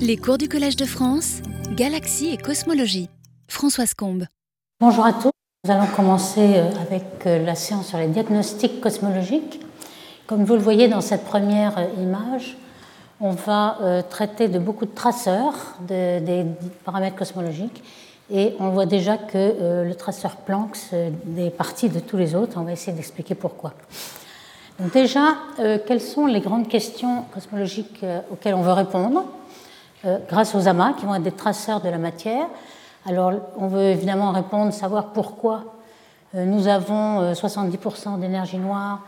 Les cours du Collège de France, Galaxie et Cosmologie. Françoise Combe. Bonjour à tous. Nous allons commencer euh, avec euh, la séance sur les diagnostics cosmologiques. Comme vous le voyez dans cette première euh, image, on va traiter de beaucoup de traceurs des paramètres cosmologiques et on voit déjà que le traceur Planck est partie de tous les autres. On va essayer d'expliquer pourquoi. Déjà, quelles sont les grandes questions cosmologiques auxquelles on veut répondre? Grâce aux amas qui vont être des traceurs de la matière alors, on veut évidemment répondre, savoir pourquoi euh, nous avons 70% euh, d'énergie noire,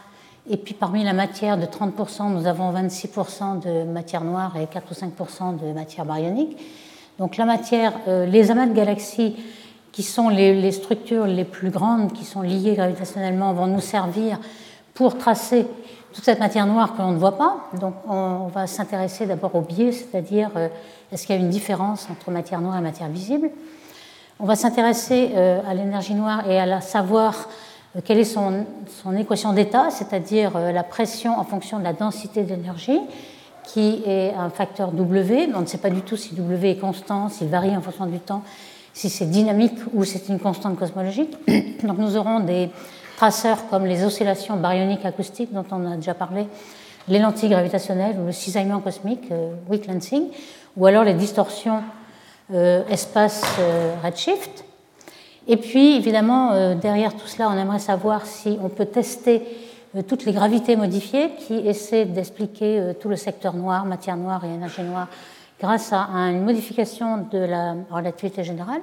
et puis parmi la matière de 30%, nous avons 26% de matière noire et 4 ou 5% de matière baryonique. Donc la matière, euh, les amas de galaxies, qui sont les, structures les plus grandes, qui sont liées gravitationnellement, vont nous servir pour tracer toute cette matière noire que l'on ne voit pas. Donc on va s'intéresser d'abord au biais, c'est-à-dire est-ce qu'il y a une différence entre matière noire et matière visible. On va s'intéresser euh, à l'énergie noire et à savoir euh, quelle est son, équation d'état, c'est-à-dire euh, la pression en fonction de la densité d'énergie, qui est un facteur W. On ne sait pas du tout si W est constant, s'il varie en fonction du temps, si c'est dynamique ou c'est une constante cosmologique. Donc nous aurons des traceurs comme les oscillations baryoniques acoustiques dont on a déjà parlé, les lentilles gravitationnelles ou le cisaillement cosmique, weak lensing, ou alors les distorsions euh, espace euh, redshift. Et puis, évidemment, euh, derrière tout cela, on aimerait savoir si on peut tester toutes les gravités modifiées qui essaient d'expliquer tout le secteur noir, matière noire et énergie noire, grâce à une modification de la relativité générale.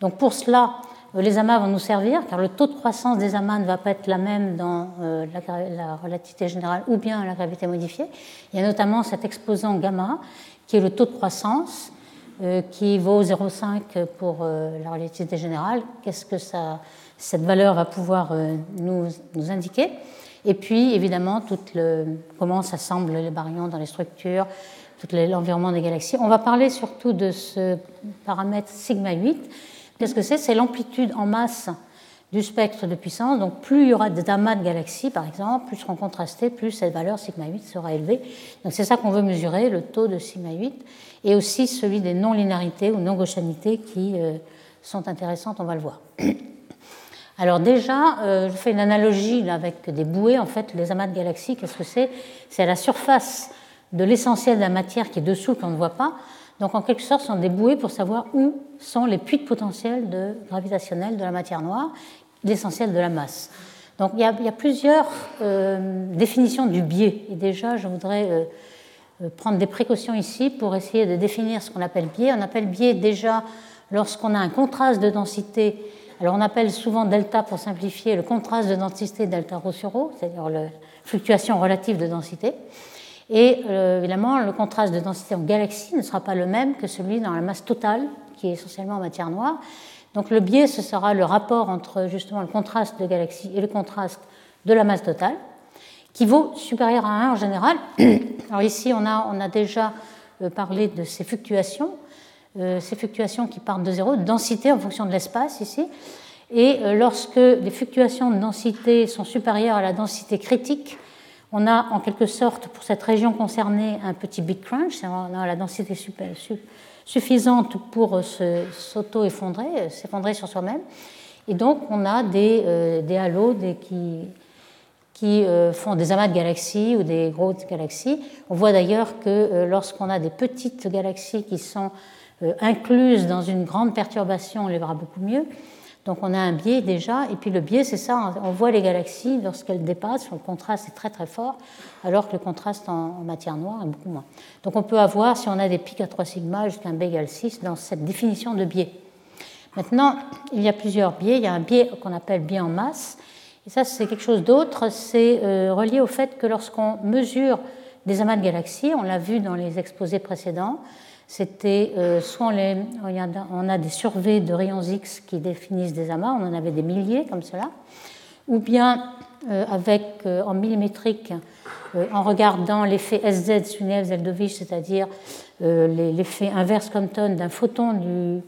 Donc pour cela, les amas vont nous servir, car le taux de croissance des amas ne va pas être la même dans la, relativité générale ou bien la gravité modifiée. Il y a notamment cet exposant gamma, qui est le taux de croissance, euh, qui vaut 0,5 pour euh, la relativité générale. Qu'est-ce que ça, cette valeur va pouvoir euh, nous, indiquer? Et puis, évidemment, comment s'assemblent les baryons dans les structures, tout l'environnement des galaxies. On va parler surtout de ce paramètre sigma 8. Qu'est-ce que c'est? C'est l'amplitude en masse du spectre de puissance. Donc plus il y aura d'amas de galaxies, par exemple, plus seront contrastés, plus cette valeur sigma 8 sera élevée. Donc c'est ça qu'on veut mesurer, le taux de sigma 8 et aussi celui des non-linéarités ou non-gauchanités qui euh, sont intéressantes, on va le voir. Alors déjà, euh, je fais une analogie avec des bouées. En fait, les amas de galaxies, qu'est-ce que c'est? C'est à la surface de l'essentiel de la matière qui est dessous, qu'on ne voit pas. Donc en quelque sorte, ce sont des bouées pour savoir où sont les puits de potentiel de gravitationnel de la matière noire, l'essentiel de la masse. Donc il y a, plusieurs euh, définitions du biais. Et déjà, je voudrais euh, prendre des précautions ici pour essayer de définir ce qu'on appelle biais. On appelle biais déjà lorsqu'on a un contraste de densité. Alors on appelle souvent delta pour simplifier le contraste de densité delta rho sur rho, c'est-à-dire la fluctuation relative de densité. Et euh, évidemment, le contraste de densité en galaxie ne sera pas le même que celui dans la masse totale, qui est essentiellement en matière noire. Donc le biais, ce sera le rapport entre justement le contraste de galaxie et le contraste de la masse totale qui vaut supérieur à 1 en général. Alors ici, on a, on a déjà euh, parlé de ces fluctuations, euh, ces fluctuations qui partent de zéro, de densité en fonction de l'espace ici. Et lorsque les fluctuations de densité sont supérieures à la densité critique, on a en quelque sorte pour cette région concernée un petit big crunch, on a la densité suffisante pour s'auto-effondrer, s'effondrer sur soi-même. Et donc on a des, des halos qui, euh, font des amas de galaxies ou des grosses galaxies. On voit d'ailleurs que euh, lorsqu'on a des petites galaxies qui sont euh, incluses dans une grande perturbation, on les verra beaucoup mieux. Donc on a un biais déjà, et puis le biais c'est ça, on voit les galaxies lorsqu'elles dépassent, le contraste est très très fort, alors que le contraste en, matière noire est beaucoup moins. Donc on peut avoir, si on a des pics à 3 sigma jusqu'à un B égale 6, dans cette définition de biais. Maintenant, il y a plusieurs biais, il y a un biais qu'on appelle biais en masse, et ça, c'est quelque chose d'autre, c'est euh, relié au fait que lorsqu'on mesure des amas de galaxies, on l'a vu dans les exposés précédents, c'était euh, soit on, a des surveys de rayons X qui définissent des amas, on en avait des milliers comme cela, ou bien euh, avec en millimétrique, en regardant l'effet SZ Sunev Zeldovich, c'est-à-dire l'effet inverse Compton d'un photon, du,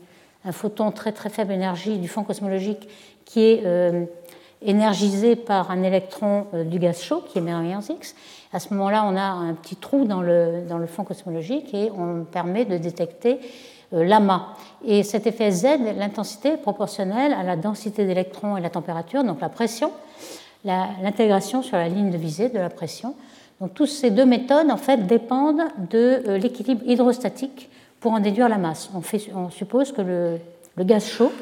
un photon très très faible énergie du fond cosmologique qui est énergisé par un électron du gaz chaud qui émet un rayons X. À ce moment-là, on a un petit trou dans le, fond cosmologique et on permet de détecter l'amas. Et cet effet Z, l'intensité est proportionnelle à la densité d'électrons et la température, donc la pression, l'intégration sur la ligne de visée de la pression. Donc toutes ces deux méthodes en fait dépendent de l'équilibre hydrostatique pour en déduire la masse. On, suppose que le, le, gaz chaud,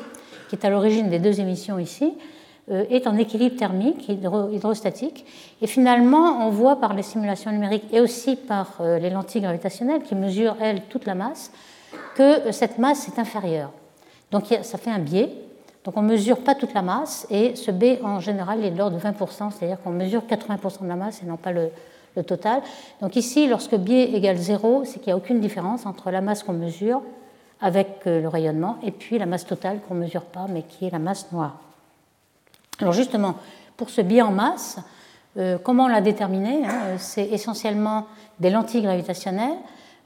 qui est à l'origine des deux émissions ici, euh, est en équilibre thermique, hydrostatique. Et finalement, on voit par les simulations numériques et aussi par euh, les lentilles gravitationnelles, qui mesurent, elles, toute la masse, que cette masse est inférieure. Donc ça fait un biais. Donc on ne mesure pas toute la masse et ce biais en général est de l'ordre de 20%, c'est-à-dire qu'on mesure 80% de la masse et non pas le, le total. Donc ici, lorsque biais égale 0, c'est qu'il n'y a aucune différence entre la masse qu'on mesure avec euh, le rayonnement et puis la masse totale qu'on ne mesure pas mais qui est la masse noire. Alors justement, pour ce biais en masse, euh, comment on l'a déterminé hein, C'est essentiellement des lentilles gravitationnelles.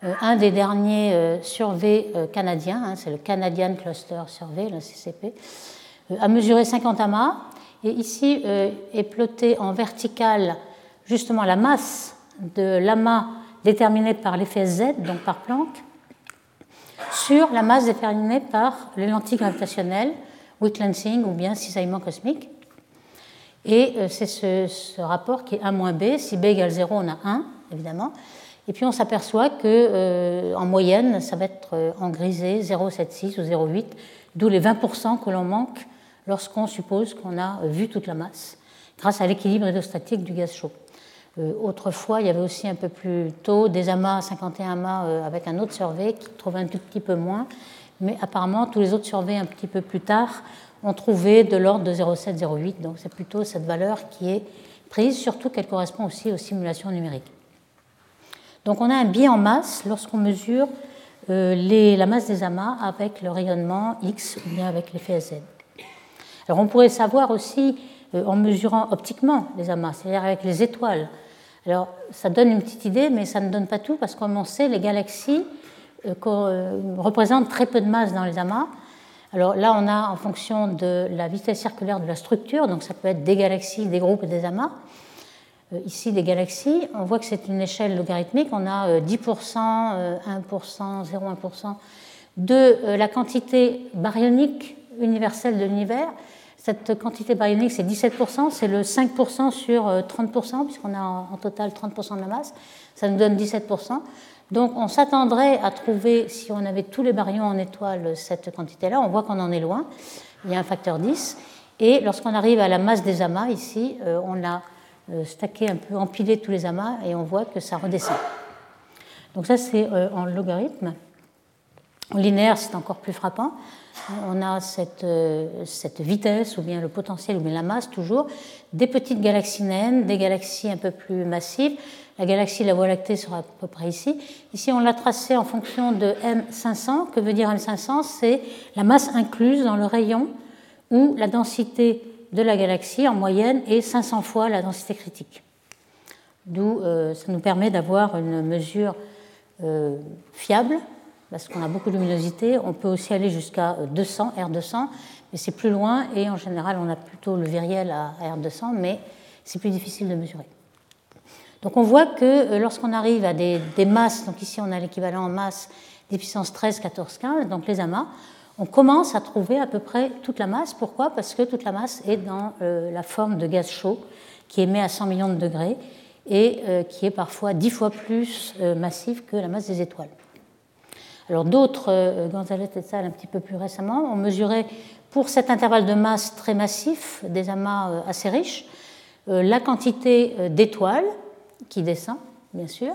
Euh, un des derniers surveys canadiens, hein, c'est le Canadian Cluster Survey, le CCP, a mesuré 50 amas. Et ici est ploté en vertical justement la masse de l'amas déterminée par l'effet Z, donc par Planck, sur la masse déterminée par les lentilles gravitationnelles, Wick ou bien cisaillement cosmique. Et euh, c'est ce, rapport qui est 1 moins B. Si B égale 0, on a 1, évidemment. Et puis on s'aperçoit que euh, en moyenne, ça va être euh, en grisé 0,76 ou 0,8, d'où les 20% que l'on manque lorsqu'on suppose qu'on a vu toute la masse, grâce à l'équilibre hydrostatique du gaz chaud. Autrefois, il y avait aussi un peu plus tôt des amas, 51 amas avec un autre survey qui trouvait un tout petit peu moins, mais apparemment tous les autres surveys un petit peu plus tard ont trouvé de l'ordre de 0,7-0,8, donc c'est plutôt cette valeur qui est prise, surtout qu'elle correspond aussi aux simulations numériques. Donc on a un biais en masse lorsqu'on mesure euh, la masse des amas avec le rayonnement X ou bien avec l'effet Z. Alors on pourrait savoir aussi en mesurant optiquement les amas, c'est-à-dire avec les étoiles, alors, ça donne une petite idée, mais ça ne donne pas tout, parce qu'on sait, les galaxies euh, euh, représentent très peu de masse dans les amas. Alors là, on a en fonction de la vitesse circulaire de la structure, donc ça peut être des galaxies, des groupes et des amas. Euh, ici, des galaxies, on voit que c'est une échelle logarithmique. On a 10%, 1%, 0,1% de la quantité baryonique universelle de l'univers cette quantité baryonique, c'est 17%, c'est le 5% sur 30%, euh, puisqu'on a en total 30% de la masse. Ça nous donne 17%. Donc on s'attendrait à trouver, si on avait tous les baryons en étoile, cette quantité-là. On voit qu'on en est loin. Il y a un facteur 10. Et lorsqu'on arrive à la masse des amas, ici, euh, on a euh, stacké un peu, empilé tous les amas, et on voit que ça redescend. Donc ça, c'est en logarithme. En linéaire, c'est encore plus frappant on a euh, cette, vitesse, ou bien le potentiel, ou bien la masse toujours, des petites galaxies naines, des galaxies un peu plus massives. La galaxie la Voie lactée sera à peu près ici. Ici, on l'a tracé en fonction de M500. Que veut dire M500 C'est la masse incluse dans le rayon où la densité de la galaxie en moyenne est 500 fois la densité critique. D'où euh, ça nous permet d'avoir une mesure euh, fiable parce qu'on a beaucoup de luminosité. On peut aussi aller jusqu'à 200, R200, mais c'est plus loin et en général on a plutôt le viriel à R200, mais c'est plus difficile de mesurer. Donc on voit que euh, lorsqu'on arrive à des, masses, donc ici on a l'équivalent en masse des puissances 13, 14, 15, donc les amas, on commence à trouver à peu près toute la masse. Pourquoi? Parce que toute la masse est dans euh, la forme de gaz chaud qui émet à 100 millions de degrés et euh, qui est parfois 10 fois plus massif que la masse des étoiles. Alors d'autres, euh, Gonzalez et Salle un petit peu plus récemment, ont mesuré pour cet intervalle de masse très massif, des amas euh, assez riches, euh, la quantité d'étoiles qui descend, bien sûr,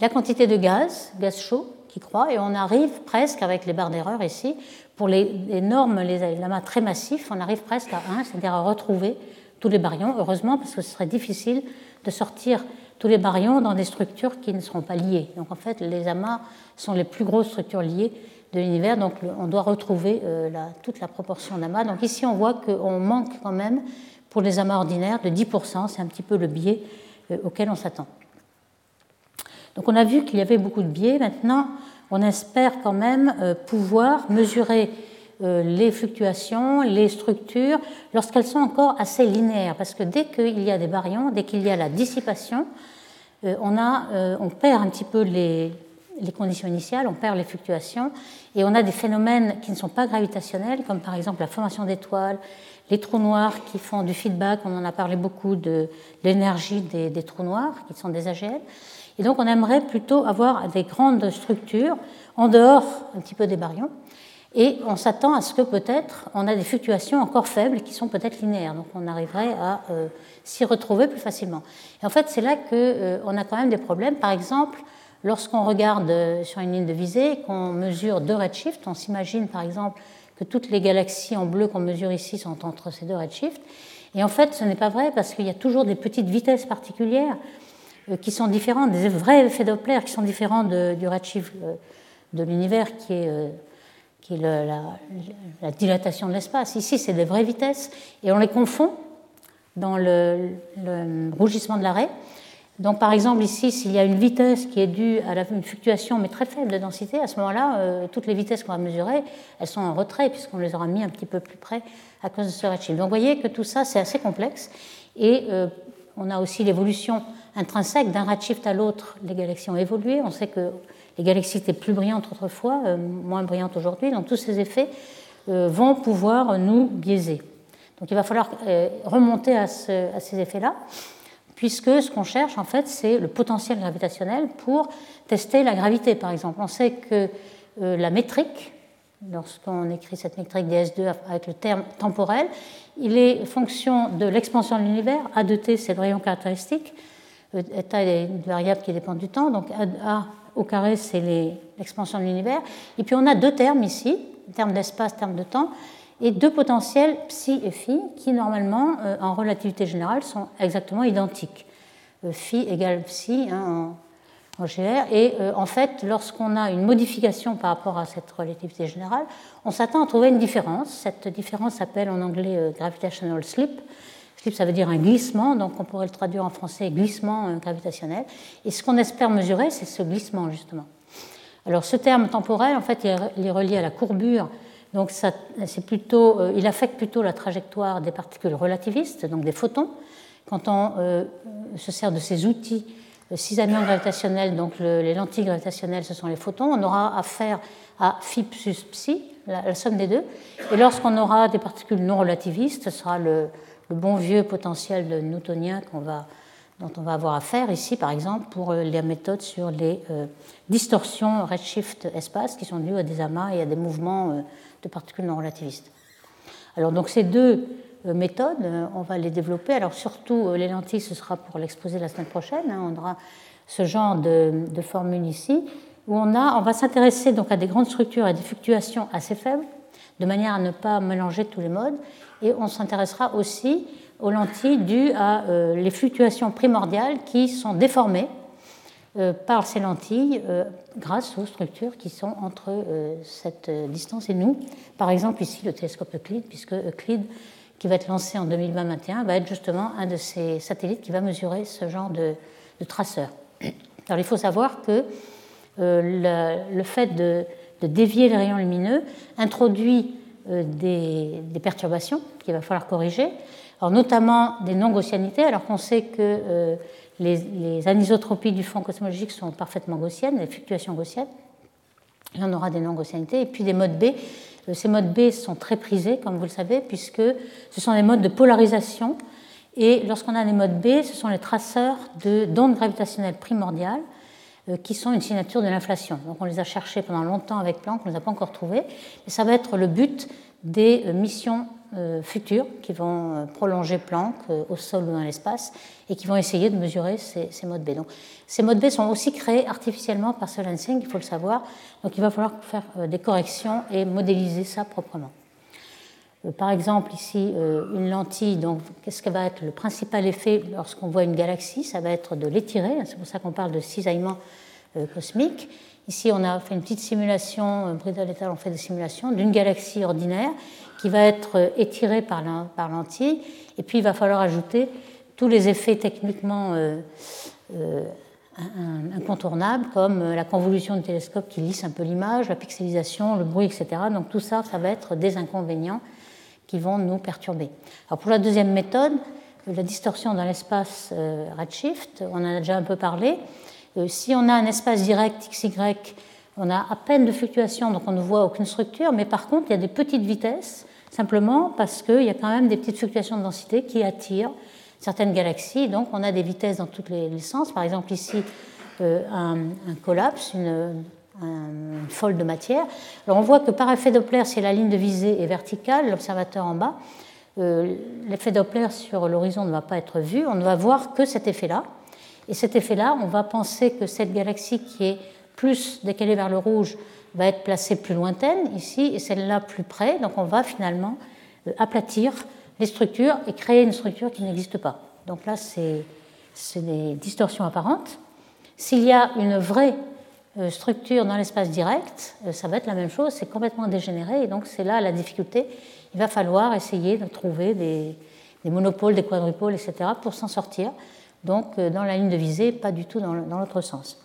la quantité de gaz, gaz chaud, qui croît, et on arrive presque, avec les barres d'erreur ici, pour les, normes, les amas très massifs, on arrive presque à 1, c'est-à-dire à retrouver tous les baryons, heureusement, parce que ce serait difficile de sortir tous les baryons dans des structures qui ne seront pas liées. Donc en fait, les amas sont les plus grosses structures liées de l'univers, donc on doit retrouver euh, toute la proportion d'amas. Donc ici, on voit qu'on manque quand même, pour les amas ordinaires, de 10%, c'est un petit peu le biais euh, auquel on s'attend. Donc on a vu qu'il y avait beaucoup de biais, maintenant on espère quand même euh, pouvoir mesurer les fluctuations, les structures, lorsqu'elles sont encore assez linéaires. Parce que dès qu'il y a des baryons, dès qu'il y a la dissipation, on, perd un petit peu les conditions initiales, on perd les fluctuations, et on a des phénomènes qui ne sont pas gravitationnels, comme par exemple la formation d'étoiles, les trous noirs qui font du feedback, on en a parlé beaucoup de l'énergie des, trous noirs, qui sont des AGL. Et donc on aimerait plutôt avoir des grandes structures, en dehors un petit peu des baryons, et on s'attend à ce que peut-être on a des fluctuations encore faibles qui sont peut-être linéaires, donc on arriverait à euh, s'y retrouver plus facilement. Et en fait, c'est là qu'on euh, a quand même des problèmes. Par exemple, Lorsqu'on regarde euh, sur une ligne de visée, qu'on mesure deux redshifts, on s'imagine par exemple que toutes les galaxies en bleu qu'on mesure ici sont entre ces deux redshifts. Et en fait, ce n'est pas vrai parce qu'il y a toujours des petites vitesses particulières euh, qui sont différentes, des vrais effets Doppler qui sont différents du redshift euh, de l'univers qui est, qui est la, la, dilatation de l'espace. Ici, c'est des vraies vitesses et on les confond dans le rougissement de l'arrêt. Donc, par exemple, ici, s'il y a une vitesse qui est due à une fluctuation mais très faible de densité, à ce moment-là, euh, toutes les vitesses qu'on va mesurer, elles sont en retrait puisqu'on les aura mis un petit peu plus près à cause de ce redshift. Donc, vous voyez que tout ça, c'est assez complexe. Et euh, on a aussi l'évolution intrinsèque d'un redshift à l'autre. Les galaxies ont évolué. On sait que les galaxies étaient plus brillantes autrefois, euh, moins brillantes aujourd'hui. Donc, tous ces effets vont pouvoir nous biaiser. Donc, il va falloir remonter à, à ces effets-là puisque ce qu'on cherche, en fait, c'est le potentiel gravitationnel pour tester la gravité, par exemple. On sait que euh, la métrique, lorsqu'on écrit cette métrique ds2 avec le terme temporel, il est fonction de l'expansion de l'univers. A de t, c'est le rayon caractéristique. Eta est une variable qui dépend du temps. Donc A au carré, c'est l'expansion de l'univers. Et puis on a deux termes ici, terme d'espace, terme de temps et deux potentiels psi et phi qui normalement euh, en relativité générale sont exactement identiques. Euh, phi égale psi hein, en, GR et euh, en fait lorsqu'on a une modification par rapport à cette relativité générale, on s'attend à trouver une différence. Cette différence s'appelle en anglais gravitational slip. Slip ça veut dire un glissement, donc on pourrait le traduire en français glissement gravitationnel. Et ce qu'on espère mesurer, c'est ce glissement justement. Alors ce terme temporel, en fait, il est relié à la courbure donc plutôt, euh, il affecte plutôt la trajectoire des particules relativistes, donc des photons. Quand on euh, se sert de ces outils euh, cisaillement gravitationnels, donc les lentilles gravitationnelles, ce sont les photons, on aura affaire à phi plus psi, la, somme des deux. Et lorsqu'on aura des particules non relativistes, ce sera le, bon vieux potentiel newtonien va, dont on va avoir affaire ici, par exemple, pour les méthodes sur les distorsions redshift espace qui sont dues à des amas et à des mouvements de particules non relativistes. Alors donc ces deux euh, méthodes, euh, on va les développer. Alors surtout euh, les lentilles, ce sera pour l'exposer la semaine prochaine. Hein. On aura ce genre de, formule ici où on, a, on va s'intéresser donc à des grandes structures et des fluctuations assez faibles, de manière à ne pas mélanger tous les modes. Et on s'intéressera aussi aux lentilles dues à les fluctuations primordiales qui sont déformées par ces lentilles euh, grâce aux structures qui sont entre euh, cette distance et nous. Par exemple, ici, le télescope Euclide, puisque Euclide, qui va être lancé en 2021, va être justement un de ces satellites qui va mesurer ce genre de, traceurs. Alors, il faut savoir que le, fait de, dévier les rayons lumineux introduit des, des, perturbations qu'il va falloir corriger, alors notamment des non-gaussianités, alors qu'on sait que les, anisotropies du fond cosmologique sont parfaitement gaussiennes, les fluctuations gaussiennes. Il y en aura des non-gaussianités. Et puis des modes B. Euh, ces modes B sont très prisés, comme vous le savez, puisque ce sont des modes de polarisation. Et lorsqu'on a des modes B, ce sont les traceurs d'ondes gravitationnelles primordiales euh, qui sont une signature de l'inflation. Donc on les a cherchés pendant longtemps avec Planck, on ne les a pas encore trouvés. Et ça va être le but des euh, missions futurs qui vont euh, prolonger Planck euh, au sol ou dans l'espace et qui vont essayer de mesurer ces, modes B. Donc, ces modes B sont aussi créés artificiellement par ce lensing, il faut le savoir. Donc il va falloir faire des corrections et modéliser ça proprement. Par exemple, ici, une lentille, donc qu'est-ce que va être le principal effet lorsqu'on voit une galaxie? Ça va être de l'étirer, c'est pour ça qu'on parle de cisaillement cosmique. Ici, on a fait une petite simulation, Bridal et ont fait des simulations d'une galaxie ordinaire qui va être étiré par lentille, et puis il va falloir ajouter tous les effets techniquement euh, euh, incontournables comme la convolution du télescope qui lisse un peu l'image, la pixelisation, le bruit, etc. Donc tout ça, ça va être des inconvénients qui vont nous perturber. Alors pour la deuxième méthode, la distorsion dans l'espace euh, redshift, on en a déjà un peu parlé. Euh, si on a un espace direct XY, on a à peine de fluctuations, donc on ne voit aucune structure, mais par contre, il y a des petites vitesses, simplement parce qu'il y a quand même des petites fluctuations de densité qui attirent certaines galaxies. Donc on a des vitesses dans tous les, sens. Par exemple, ici, euh, un, collapse, une, fold de matière. Alors on voit que par effet Doppler, si la ligne de visée est verticale, l'observateur en bas, euh, l'effet Doppler sur l'horizon ne va pas être vu, on ne va voir que cet effet-là. Et cet effet-là, on va penser que cette galaxie qui est plus décalée vers le rouge va être placée plus lointaine ici et celle-là plus près. Donc on va finalement euh, aplatir les structures et créer une structure qui n'existe pas. Donc là, c'est des distorsions apparentes. S'il y a une vraie euh, structure dans l'espace direct, ça va être la même chose, c'est complètement dégénéré et donc c'est là la difficulté. Il va falloir essayer de trouver des monopoles, des quadrupoles, etc. pour s'en sortir. Donc dans la ligne de visée, pas du tout dans l'autre sens.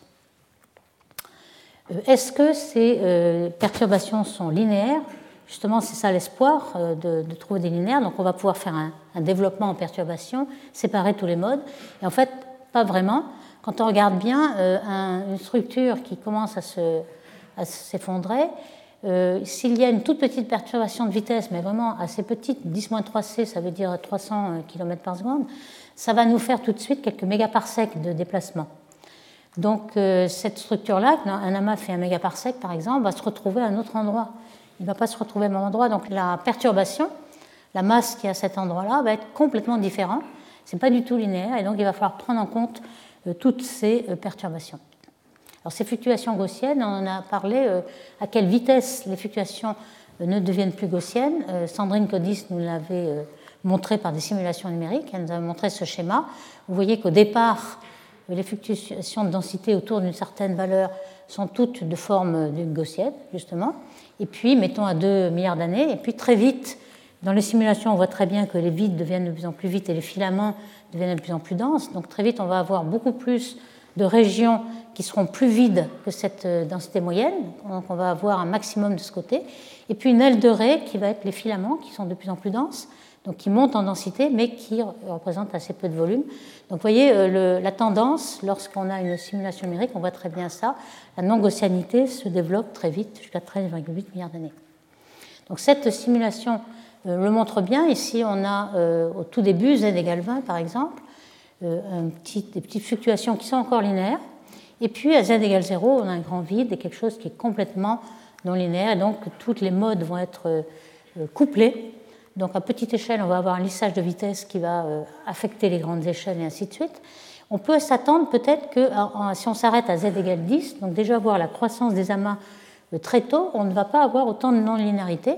Euh, est-ce que ces euh, perturbations sont linéaires? Justement, c'est ça l'espoir euh, de, trouver des linéaires. Donc, on va pouvoir faire un, développement en perturbation, séparer tous les modes. Et en fait, pas vraiment. Quand on regarde bien une structure qui commence à s'effondrer, s'il y a une toute petite perturbation de vitesse, mais vraiment assez petite, 10-3c, ça veut dire 300 km par seconde, ça va nous faire tout de suite quelques mégaparsecs de déplacement. Donc euh, cette structure-là, un amas fait un mégaparsec par exemple, va se retrouver à un autre endroit. Il ne va pas se retrouver au même endroit. Donc la perturbation, la masse qui est à cet endroit-là, va être complètement différente. Ce n'est pas du tout linéaire et donc il va falloir prendre en compte euh, toutes ces euh, perturbations. Alors ces fluctuations gaussiennes, on en a parlé à quelle vitesse les fluctuations ne deviennent plus gaussiennes. Sandrine Codis nous l'avait montré par des simulations numériques. Elle nous a montré ce schéma. Vous voyez qu'au départ, les fluctuations de densité autour d'une certaine valeur sont toutes de forme d'une gaussienne, justement. Et puis, mettons à 2 milliards d'années, et puis très vite, dans les simulations, on voit très bien que les vides deviennent de plus en plus vite et les filaments deviennent de plus en plus denses. Donc très vite, on va avoir beaucoup plus de régions qui seront plus vides que cette euh, densité moyenne. Donc on va avoir un maximum de ce côté. Et puis une aile de raie qui va être les filaments qui sont de plus en plus denses qui monte en densité, mais qui représente assez peu de volume. Donc vous voyez euh, la tendance, lorsqu'on a une simulation numérique, on voit très bien ça, la non-gaussianité se développe très vite, jusqu'à 13,8 milliards d'années. Donc cette simulation euh, le montre bien. Ici, on a euh, au tout début, z égale 20 par exemple, des petites fluctuations qui sont encore linéaires. Et puis à z égale 0, on a un grand vide et quelque chose qui est complètement non linéaire. Et donc toutes les modes vont être couplés donc à petite échelle, on va avoir un lissage de vitesse qui va euh, affecter les grandes échelles et ainsi de suite. On peut s'attendre peut-être que si on s'arrête à z égale 10, donc déjà voir la croissance des amas euh, très tôt, on ne va pas avoir autant de non-linéarité.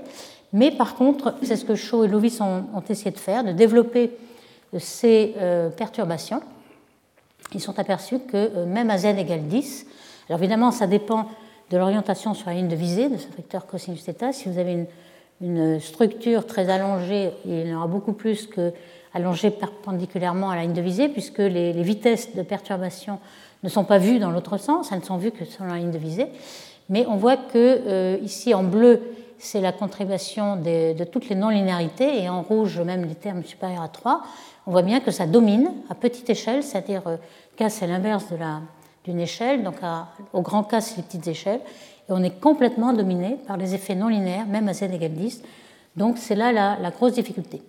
Mais par contre, c'est ce que Shaw et Lovis ont, essayé de faire, de développer euh, ces perturbations. Ils sont aperçus que même à z égale 10, alors évidemment ça dépend de l'orientation sur la ligne de visée de ce vecteur cosinus θ. Si vous avez une une structure très allongée, il y en aura beaucoup plus que allongée perpendiculairement à la ligne de visée, puisque les, vitesses de perturbation ne sont pas vues dans l'autre sens, elles ne sont vues que sur la ligne de visée. Mais on voit que euh, ici en bleu, c'est la contribution de, toutes les non-linéarités, et en rouge, même les termes supérieurs à 3. On voit bien que ça domine à petite échelle, c'est-à-dire euh, K c'est l'inverse d'une échelle, donc au grand K c'est les petites échelles, on est complètement dominé par les effets non linéaires, même à z égale 10. Donc c'est là la, grosse difficulté.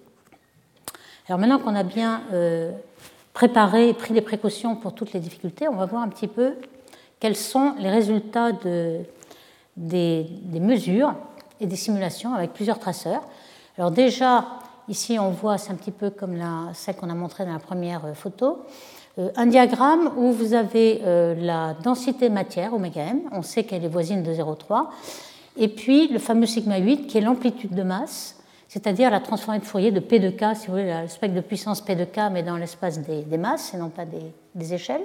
Alors maintenant qu'on a bien euh, préparé et pris des précautions pour toutes les difficultés, on va voir un petit peu quels sont les résultats de, des, mesures et des simulations avec plusieurs traceurs. Alors déjà, ici on voit, c'est un petit peu comme la, celle qu'on a montrée dans la première euh, photo, un diagramme où vous avez euh, la densité matière, oméga m, on sait qu'elle est voisine de 0,3, et puis le fameux sigma 8 qui est l'amplitude de masse, c'est-à-dire la transformée de Fourier de P de K, si vous voulez, le spectre de puissance P de K, mais dans l'espace des, masses et non pas des, échelles.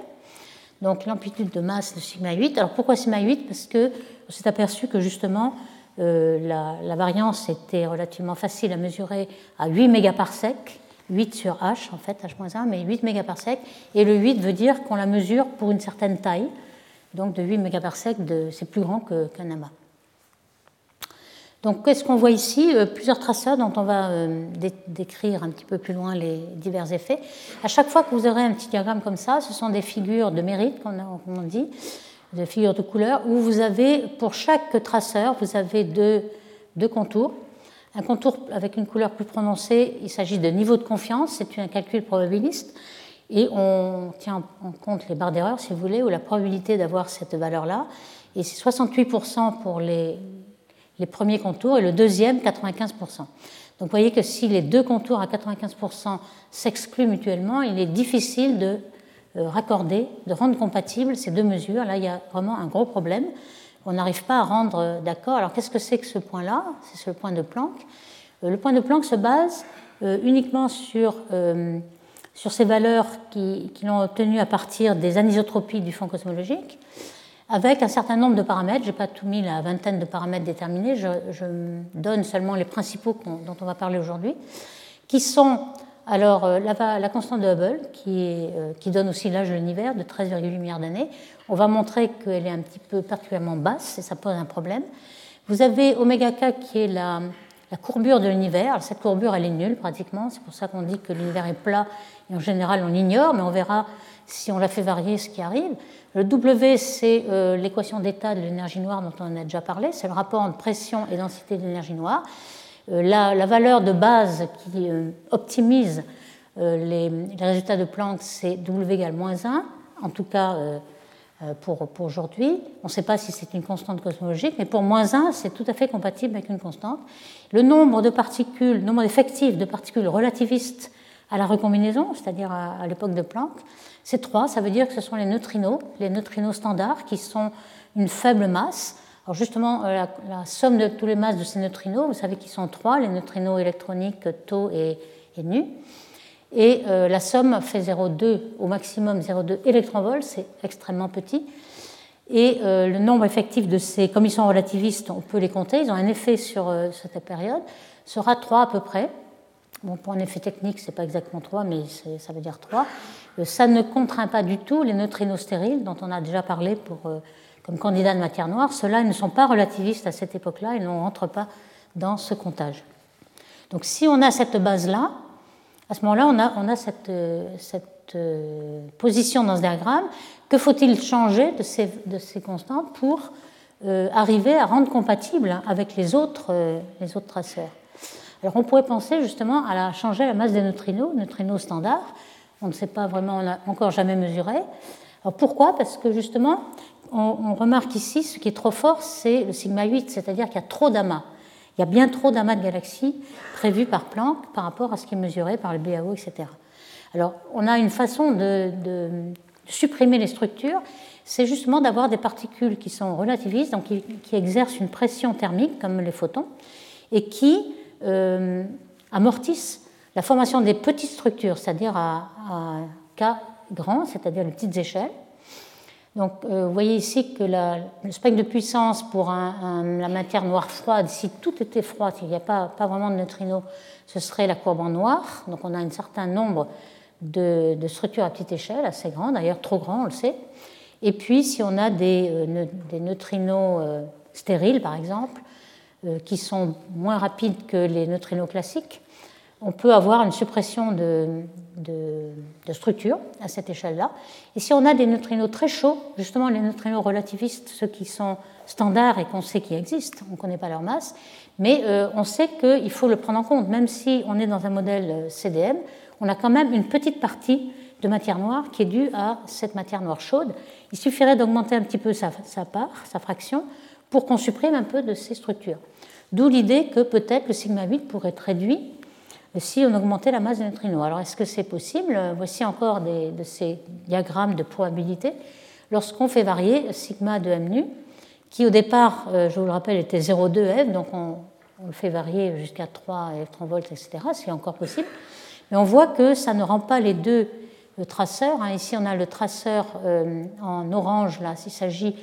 Donc l'amplitude de masse de sigma 8. Alors pourquoi sigma 8 Parce qu'on s'est aperçu que justement euh, la, la, variance était relativement facile à mesurer à 8 mégaparsecs 8 sur h, en fait, h-1, mais 8 mégaparsecs. Et le 8 veut dire qu'on la mesure pour une certaine taille. Donc de 8 mégaparsecs, c'est plus grand qu'un amas. Donc qu'est-ce qu'on voit ici? Euh, Plusieurs traceurs dont on va euh, décrire un petit peu plus loin les divers effets. À chaque fois que vous aurez un petit diagramme comme ça, ce sont des figures de mérite, comme on dit, des figures de couleur, où vous avez, pour chaque traceur, vous avez deux, deux contours. Un contour avec une couleur plus prononcée, il s'agit de niveau de confiance, c'est un calcul probabiliste, et on tient en compte les barres d'erreur, si vous voulez, ou la probabilité d'avoir cette valeur-là. Et c'est 68% pour les, les premiers contours et le deuxième 95%. Donc vous voyez que si les deux contours à 95% s'excluent mutuellement, il est difficile de euh, raccorder, de rendre compatibles ces deux mesures. Là, il y a vraiment un gros problème. On n'arrive pas à rendre euh, d'accord. Alors qu'est-ce que c'est que ce point-là? C'est ce point de Planck. Euh, le point de Planck se base uniquement sur, sur ces valeurs qui, qui l'ont obtenu à partir des anisotropies du fond cosmologique avec un certain nombre de paramètres. Je n'ai pas tout mis la vingtaine de paramètres déterminés, je, donne seulement les principaux dont on va parler aujourd'hui, qui sont alors euh, la, constante de Hubble, euh, qui donne aussi l'âge de l'univers de 13,8 milliards d'années. On va montrer qu'elle est un petit peu particulièrement basse et ça pose un problème. Vous avez oméga k qui est la, la courbure de l'univers. Cette courbure, elle est nulle pratiquement. C'est pour ça qu'on dit que l'univers est plat et en général on l'ignore, mais on verra si on la fait varier ce qui arrive. Le W, c'est euh, l'équation d'état de l'énergie noire dont on a déjà parlé, c'est le rapport entre pression et densité de l'énergie noire. Euh, la, valeur de base qui euh, optimise les, résultats de Planck, c'est W égale moins 1, en tout cas pour, aujourd'hui. On ne sait pas si c'est une constante cosmologique, mais pour moins 1, c'est tout à fait compatible avec une constante. Le nombre de particules, le nombre effectif de particules relativistes à la recombinaison, c'est-à-dire à l'époque de Planck, c'est 3, ça veut dire que ce sont les neutrinos, les neutrinos standards, qui sont une faible masse. Alors justement, euh, la, somme de tous les masses de ces neutrinos, vous savez qu'ils sont 3, les neutrinos électroniques tau et, nu. Et euh, la somme fait 0,2 au maximum 0,2 électronvolts, c'est extrêmement petit. Et euh, le nombre effectif de ces, comme ils sont relativistes, on peut les compter, ils ont un effet sur cette période, sera 3 à peu près. Bon, pour un effet technique, ce n'est pas exactement 3, mais ça veut dire 3. Euh, ça ne contraint pas du tout les neutrinos stériles, dont on a déjà parlé pour, comme candidat de matière noire. Ceux-là ne sont pas relativistes à cette époque-là, ils ne rentrent pas dans ce comptage. Donc si on a cette base-là, à ce moment-là, on a, cette, euh, cette, position dans ce diagramme. Que faut-il changer de ces, de constantes pour arriver à rendre compatible avec les autres, les autres traceurs? Alors on pourrait penser justement à changer la masse des neutrinos, neutrinos standards. On ne sait pas vraiment, on n'a encore jamais mesuré. Alors pourquoi? Parce que justement, on, remarque ici, ce qui est trop fort, c'est le sigma 8, c'est-à-dire qu'il y a trop d'amas. Il y a bien trop d'amas de galaxies prévus par Planck par rapport à ce qui est mesuré par le BAO, etc. Alors on a une façon de, supprimer les structures, c'est justement d'avoir des particules qui sont relativistes, donc qui, exercent une pression thermique, comme les photons, et qui euh, amortissent la formation des petites structures, c'est-à-dire à, K grand, c'est-à-dire les petites échelles. Donc, euh, vous voyez ici que le spectre de puissance pour la matière noire froide, si tout était froid, s'il n'y a pas, vraiment de neutrinos, ce serait la courbe en noir. Donc, on a un certain nombre de, structures à petite échelle, assez grandes, d'ailleurs trop grands, on le sait. Et puis, si on a des, euh, neutrinos stériles, par exemple, euh, qui sont moins rapides que les neutrinos classiques, on peut avoir une suppression de, de, structure à cette échelle-là. Et si on a des neutrinos très chauds, justement les neutrinos relativistes, ceux qui sont standards et qu'on sait qu'ils existent, on ne connaît pas leur masse, mais euh, on sait qu'il faut le prendre en compte. Même si on est dans un modèle euh, CDM, on a quand même une petite partie de matière noire qui est due à cette matière noire chaude. Il suffirait d'augmenter un petit peu sa, sa part, sa fraction, pour qu'on supprime un peu de ces structures. D'où l'idée que peut-être le sigma 8 pourrait être réduit si on augmentait la masse des neutrinos. Alors est-ce que c'est possible? Voici encore de ces diagrammes de probabilité. Lorsqu'on fait varier sigma de m nu, qui au départ, euh, je vous le rappelle, était 0,2 f, donc on, le fait varier jusqu'à 3 électronvolts, etc., c'est encore possible. Mais on voit que ça ne rend pas les deux euh, traceurs. Hein. Ici, on a le traceur euh, en orange, là, s'il s'agit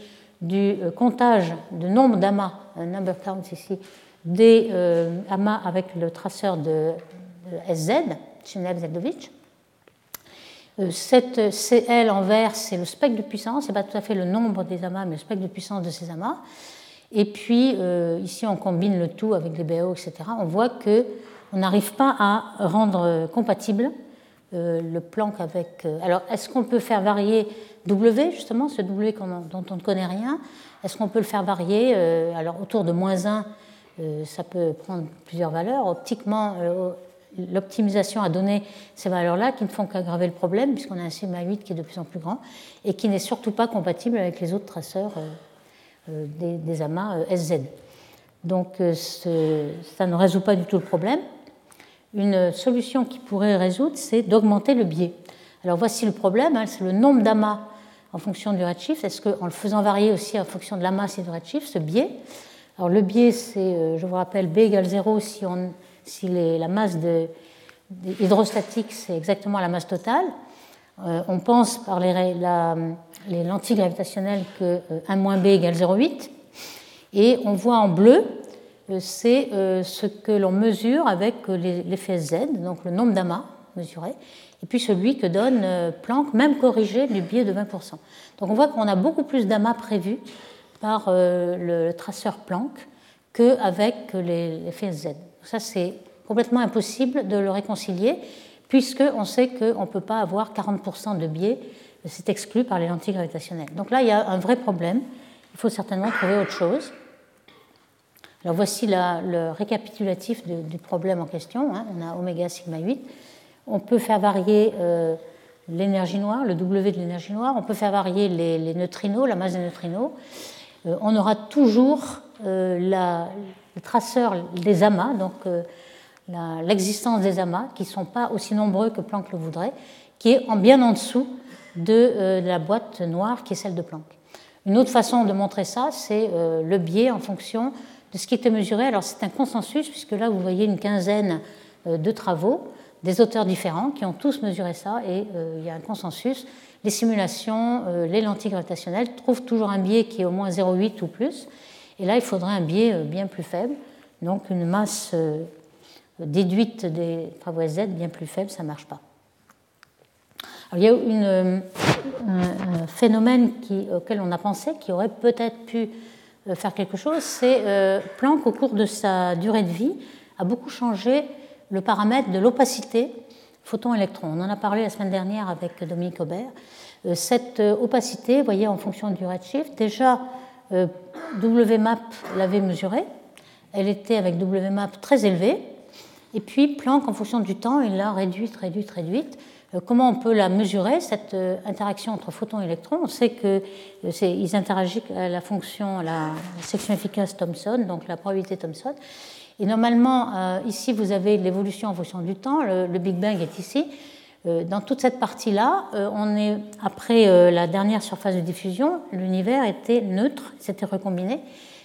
du comptage de nombre d'amas, number count ici, des euh, amas avec le traceur de, SZ, Chinev-Zeldovich. Cette CL en vert, c'est le spectre de puissance, ce n'est pas tout à fait le nombre des amas, mais le spectre de puissance de ces amas. Et puis, ici, on combine le tout avec les BAO, etc. On voit qu'on n'arrive pas à rendre compatible le Planck avec. alors, est-ce qu'on peut faire varier W, justement, ce W dont on ne connaît rien? Est-ce qu'on peut le faire varier Alors, autour de moins 1, ça peut prendre plusieurs valeurs. Optiquement, l'optimisation a donné ces valeurs-là qui ne font qu'aggraver le problème, puisqu'on a un sigma 8 qui est de plus en plus grand et qui n'est surtout pas compatible avec les autres traceurs euh, euh, des, amas euh, SZ. Donc ça ne résout pas du tout le problème. Une solution qui pourrait résoudre, c'est d'augmenter le biais. Alors voici le problème, hein, c'est le nombre d'amas en fonction du redshift. Est-ce qu'en le faisant varier aussi en fonction de la masse et du redshift, ce biais Alors le biais, c'est, je vous rappelle, b égale 0 si on si la masse de, hydrostatique, c'est exactement la masse totale, euh, on pense par les, les lentilles gravitationnelles que 1 euh, b égale 0,8. Et on voit en bleu, euh, c'est ce que l'on mesure avec l'effet Z, donc le nombre d'amas mesuré, et puis celui que donne Planck, même corrigé du biais de 20%. Donc on voit qu'on a beaucoup plus d'amas prévus par le traceur Planck qu'avec l'effet Z. Ça, c'est complètement impossible de le réconcilier, puisqu'on sait qu'on ne peut pas avoir 40% de biais, c'est exclu par les lentilles gravitationnelles. Donc là, il y a un vrai problème. Il faut certainement trouver autre chose. Alors voici le récapitulatif du problème en question. Hein. On a oméga sigma 8. On peut faire varier euh, l'énergie noire, le W de l'énergie noire. On peut faire varier les, neutrinos, la masse des neutrinos. Euh, on aura toujours euh, la, le traceur des amas, donc euh, l'existence des amas, qui ne sont pas aussi nombreux que Planck le voudrait, qui est en bien en dessous de, la boîte noire qui est celle de Planck. Une autre façon de montrer ça, c'est le biais en fonction de ce qui était mesuré. Alors c'est un consensus, puisque là vous voyez une quinzaine de travaux, des auteurs différents qui ont tous mesuré ça, et il y a un consensus. Les simulations, les lentilles gravitationnelles trouvent toujours un biais qui est au moins 0,8 ou plus. Et là, il faudrait un biais euh, bien plus faible, donc une masse euh, déduite des travaux Z bien plus faible, ça ne marche pas. il y a euh, un, phénomène auquel on a pensé, qui aurait peut-être pu faire quelque chose, c'est Planck, au cours de sa durée de vie, a beaucoup changé le paramètre de l'opacité photon-électron. On en a parlé la semaine dernière avec Dominique Aubert. Cette opacité, vous voyez, en fonction du redshift, déjà euh, WMAP l'avait mesurée. Elle était avec WMAP très élevée. Et puis Planck, en fonction du temps, il l'a réduite, réduite, réduite. Euh, comment on peut la mesurer, cette euh, interaction entre photons et électrons? On sait qu'ils interagissent à la fonction, à la section efficace Thomson, donc la probabilité Thomson. Et normalement, ici, vous avez l'évolution en fonction du temps. le Big Bang est ici. Euh, dans toute cette partie-là, euh, on est après euh, la dernière surface de diffusion, l'univers était neutre, s'était recombiné,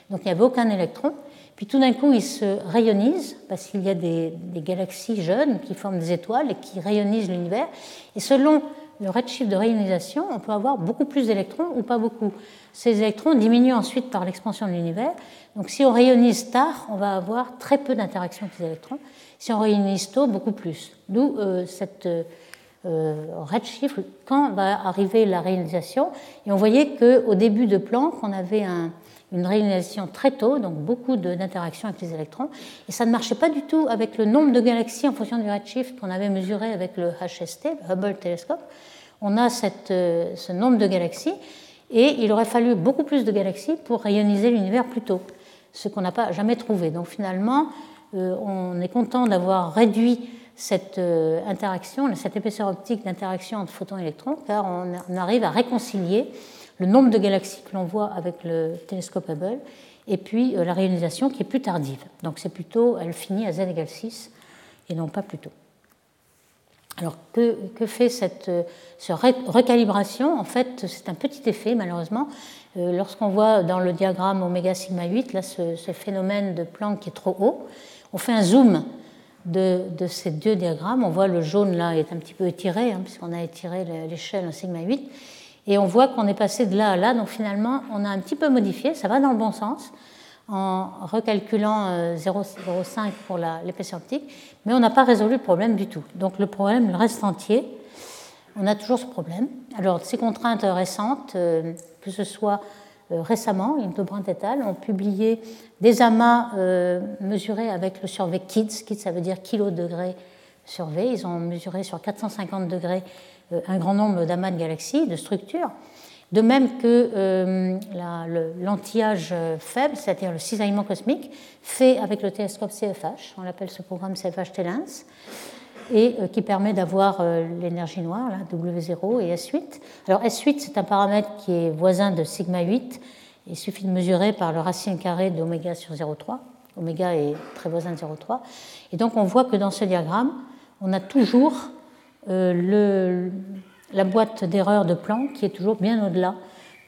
donc il n'y avait aucun électron. Puis tout d'un coup, il se rayonnise parce qu'il y a des, galaxies jeunes qui forment des étoiles et qui rayonisent l'univers. Et selon le redshift de rayonisation, on peut avoir beaucoup plus d'électrons ou pas beaucoup. Ces électrons diminuent ensuite par l'expansion de l'univers. Donc si on rayonise tard, on va avoir très peu d'interactions avec les électrons. Si on rayonise tôt, beaucoup plus. D'où cette euh, redshift quand va arriver la réalisation. Et on voyait qu'au début de Planck, on avait une réalisation très tôt, donc beaucoup d'interactions avec les électrons. Et ça ne marchait pas du tout avec le nombre de galaxies en fonction du redshift qu'on avait mesuré avec le HST, le Hubble Telescope. On a euh, ce nombre de galaxies et il aurait fallu beaucoup plus de galaxies pour rayoniser l'univers plus tôt, ce qu'on n'a pas jamais trouvé. Donc finalement, euh, on est content d'avoir réduit cette euh, interaction, cette épaisseur optique d'interaction entre photons et électrons, car on arrive à réconcilier le nombre de galaxies que l'on voit avec le télescope Hubble et puis euh, la réalisation qui est plus tardive. Donc c'est plutôt, elle finit à z égale 6 et non pas plus tôt. Alors que, fait cette, euh, recalibration? En fait, c'est un petit effet, malheureusement. Lorsqu'on voit dans le diagramme oméga sigma 8, là, ce, ce, phénomène de Planck qui est trop haut, on fait un zoom de, ces deux diagrammes. On voit le jaune là est un petit peu étiré, hein, puisqu'on a étiré l'échelle en sigma 8. Et on voit qu'on est passé de là à là. Donc finalement, on a un petit peu modifié, ça va dans le bon sens. en recalculant 0,05 pour l'épaisseur optique, mais on n'a pas résolu le problème du tout. Donc le problème reste entier. On a toujours ce problème. Alors ces contraintes récentes, que ce soit récemment, Hildebrand et al. ont publié des amas mesurés avec le survey KIDS. KIDS, ça veut dire kilo degrés survey. Ils ont mesuré sur 450 degrés un grand nombre d'amas de galaxies, de structures. De même que euh, l'anti-âge faible, c'est-à-dire le cisaillement cosmique, fait avec le télescope CFH, on l'appelle ce programme CFH TELENS, et euh, qui permet d'avoir euh, l'énergie noire, là, W0 et S8. Alors S8, c'est un paramètre qui est voisin de sigma 8. Il suffit de mesurer par le racine carré d'oméga sur 0,3. Oméga est très voisin de 0,3. Et donc on voit que dans ce diagramme, on a toujours le, la boîte d'erreur de Planck qui est toujours bien au-delà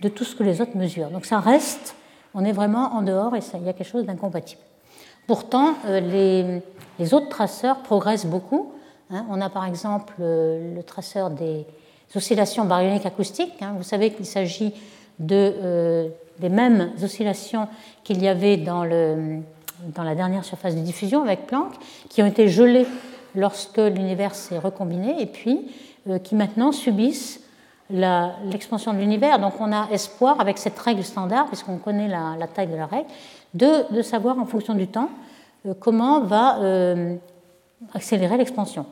de tout ce que les autres mesurent. Donc ça reste, on est vraiment en dehors et il y a quelque chose d'incompatible. Pourtant, euh, les, autres traceurs progressent beaucoup. Hein. On a par exemple euh, le traceur des oscillations baryoniques acoustiques. Hein. Vous savez qu'il s'agit euh, des mêmes oscillations qu'il y avait dans, la dernière surface de diffusion avec Planck, qui ont été gelées lorsque l'univers s'est recombiné et puis euh, qui maintenant subissent l'expansion de l'univers. Donc on a espoir, avec cette règle standard, puisqu'on connaît la, taille de la règle, de, savoir en fonction du temps comment va accélérer l'expansion.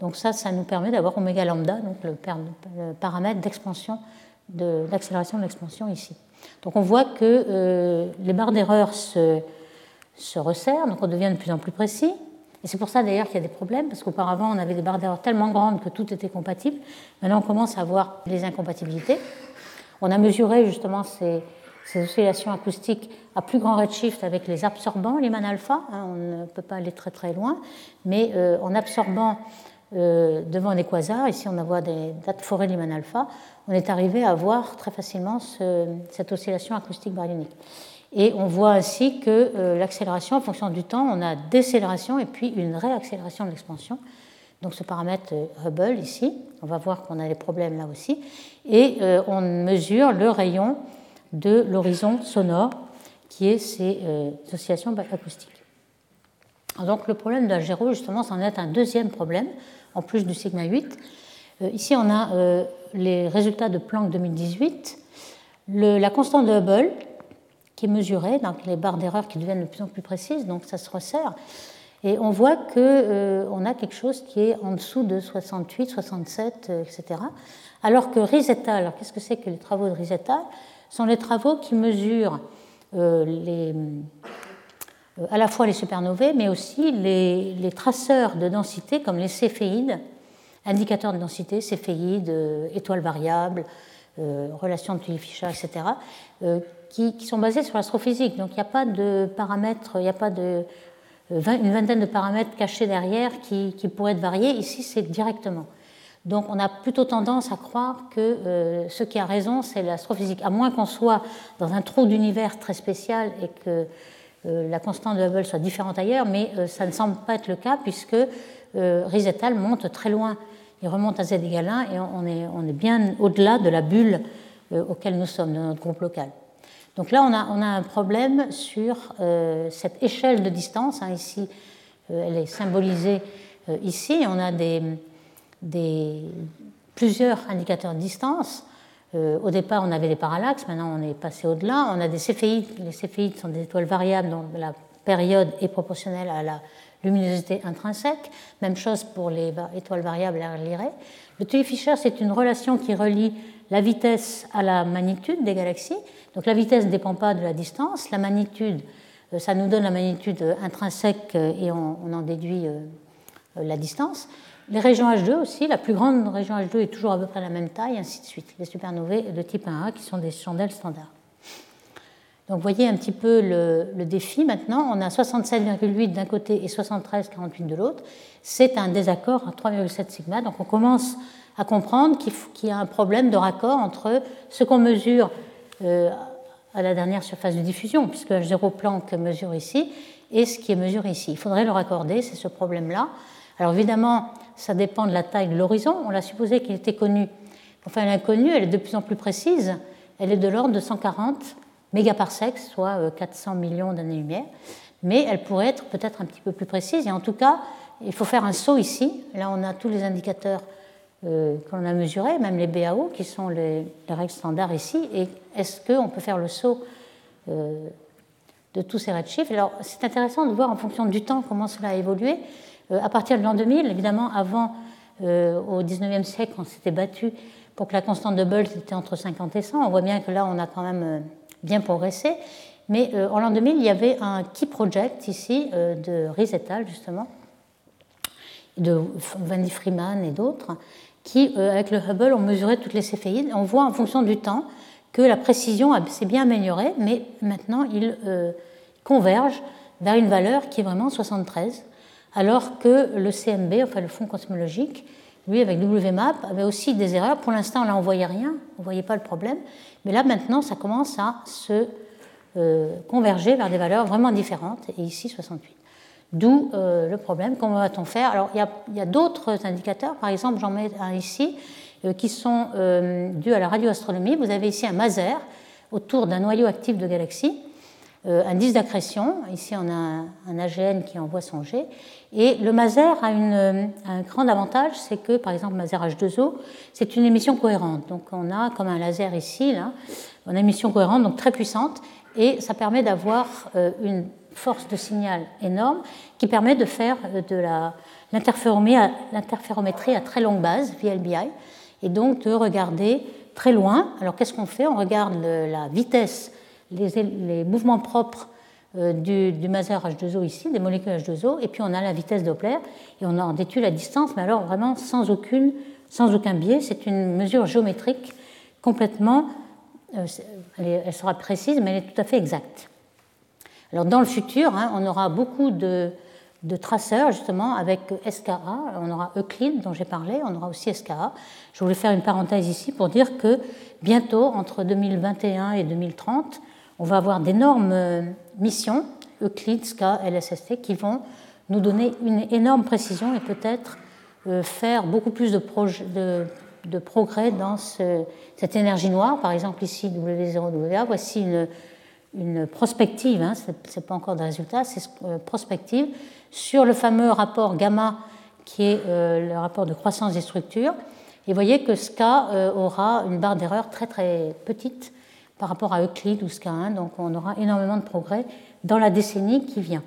Donc ça, ça nous permet d'avoir oméga lambda, donc le, paramètre d'expansion, d'accélération de l'expansion ici. Donc on voit que les barres d'erreur se, se resserrent, donc on devient de plus en plus précis. Et c'est pour ça d'ailleurs qu'il y a des problèmes, parce qu'auparavant on avait des barres d'erreur tellement grandes que tout était compatible. Maintenant on commence à voir les incompatibilités. On a mesuré justement ces, oscillations acoustiques à plus grand redshift avec les absorbants, Lyman alpha. Hein, on ne peut pas aller très très loin, mais euh, en absorbant euh, devant des quasars, ici on voit des dates forêts Lyman alpha, on est arrivé à voir très facilement cette oscillation acoustique baryonique. Et on voit ainsi que euh, l'accélération, en fonction du temps, on a décélération et puis une réaccélération de l'expansion. Donc ce paramètre euh, Hubble ici, on va voir qu'on a des problèmes là aussi. Et euh, on mesure le rayon de l'horizon sonore, qui est ces oscillations acoustiques. Donc le problème de justement, c'en est un deuxième problème, en plus du sigma 8. ici, on a les résultats de Planck 2018. la constante de Hubble, qui est mesurée, donc les barres d'erreur qui deviennent de plus en plus précises, donc ça se resserre. Et on voit qu'on euh, a quelque chose qui est en dessous de 68, 67, etc. Alors que Risetta, alors qu'est-ce que c'est que les travaux de Risetta sont les travaux qui mesurent euh, les, euh, à la fois les supernovae, mais aussi les, traceurs de densité comme les céphéides, indicateurs de densité, céphéides, étoiles variables, relations de Tully-Fisher, etc., qui, sont basés sur l'astrophysique. Donc il n'y a pas de paramètres, il n'y a pas une vingtaine de paramètres cachés derrière qui, pourraient être variés. Ici, c'est directement. Donc on a plutôt tendance à croire que euh, ce qui a raison, c'est l'astrophysique, à moins qu'on soit dans un trou d'univers très spécial et que euh, la constante de Hubble soit différente ailleurs, mais euh, ça ne semble pas être le cas puisque Rizetal monte très loin. Il remonte à z égale 1 et on est, bien au-delà de la bulle auquel nous sommes, de notre groupe local. Donc là, on a, un problème sur euh, cette échelle de distance. Hein, ici, euh, elle est symbolisée euh, ici. On a plusieurs indicateurs de distance. Au départ, on avait des parallaxes, maintenant on est passé au-delà. On a des céphéides. Les céphéides sont des étoiles variables dont la période est proportionnelle à la luminosité intrinsèque. Même chose pour les étoiles variables à Lyrae. Le Tully-Fisher, c'est une relation qui relie la vitesse à la magnitude des galaxies. Donc la vitesse ne dépend pas de la distance, la magnitude, euh, ça nous donne la magnitude intrinsèque euh, et on, en déduit euh, la distance. Les régions H2 aussi, la plus grande région H2 est toujours à peu près la même taille, ainsi de suite. Les supernovae de type 1A qui sont des chandelles standards. Donc vous voyez un petit peu le, défi maintenant. On a 67,8 d'un côté et 73,48 de l'autre. C'est un désaccord à 3,7 sigma. Donc on commence à comprendre qu'il y a un problème de raccord entre ce qu'on mesure euh, à la dernière surface de diffusion, puisque H0 Planck mesure ici, et ce qui est mesuré ici. Il faudrait le raccorder, c'est ce problème-là. Alors évidemment, ça dépend de la taille de l'horizon. On l'a supposé qu'il était connu. Enfin, elle est inconnue, elle est de plus en plus précise. Elle est de l'ordre de 140 mégaparsecs, soit 400 millions d'années-lumière. Mais elle pourrait être peut-être un petit peu plus précise. Et en tout cas, il faut faire un saut ici. Là, on a tous les indicateurs euh, qu'on a mesurés, même les BAO, qui sont les, règles standards ici. Et est-ce qu'on peut faire le saut euh, de tous ces redshifts Alors, c'est intéressant de voir en fonction du temps comment cela a évolué. Euh, à partir de l'an 2000, évidemment, avant, au 19e siècle, on s'était battu pour que la constante de Hubble était entre 50 et 100. On voit bien que là, on a quand même bien progressé. Mais en l'an 2000, il y avait un key project ici de Rizetal, justement, de Wendy Freeman et d'autres, qui, euh, avec le Hubble, ont mesuré toutes les céphéides. On voit en fonction du temps que la précision s'est bien améliorée, mais maintenant il euh, converge vers une valeur qui est vraiment 73, alors que le CMB, enfin le Fonds cosmologique, lui avec WMAP, avait aussi des erreurs. Pour l'instant, là, on ne voyait rien, on ne voyait pas le problème, mais là, maintenant, ça commence à se euh, converger vers des valeurs vraiment différentes, et ici 68. D'où euh, le problème, comment va-t-on faire? Alors, il y a, d'autres indicateurs, par exemple, j'en mets un ici, euh, qui sont dus à la radioastronomie. Vous avez ici un maser autour d'un noyau actif de galaxie, un disque d'accrétion. Ici, on a un, AGN qui envoie son G. Et le maser a, un grand avantage, c'est que, par exemple, maser H2O, c'est une émission cohérente. Donc, on a comme un laser ici, là, une émission cohérente, donc très puissante, et ça permet d'avoir une force de signal énorme qui permet de faire de l'interférométrie à très longue base, VLBI, et donc de regarder très loin. Alors qu'est-ce qu'on fait? On regarde la vitesse, les, mouvements propres euh, du, du, maser H2O ici, des molécules H2O, et puis on a la vitesse Doppler, et on en détruit la distance, mais alors vraiment sans, aucune, sans aucun biais. C'est une mesure géométrique complètement, euh, elle sera précise, mais elle est tout à fait exacte. Alors dans le futur, hein, on aura beaucoup de, traceurs justement avec SKA. On aura Euclid dont j'ai parlé, on aura aussi SKA. Je voulais faire une parenthèse ici pour dire que bientôt, entre 2021 et 2030, on va avoir d'énormes euh, missions, Euclid, SKA, LSST, qui vont nous donner une énorme précision et peut-être euh, faire beaucoup plus de, progrès dans cette énergie noire. Par exemple, ici, W0WA, voici une prospective, hein, ce n'est pas encore de résultat, c'est euh, prospective, sur le fameux rapport gamma qui est le rapport de croissance des structures. Et vous voyez que SCA aura une barre d'erreur très très petite par rapport à Euclide ou SCA1, donc on aura énormément de progrès dans la décennie qui vient.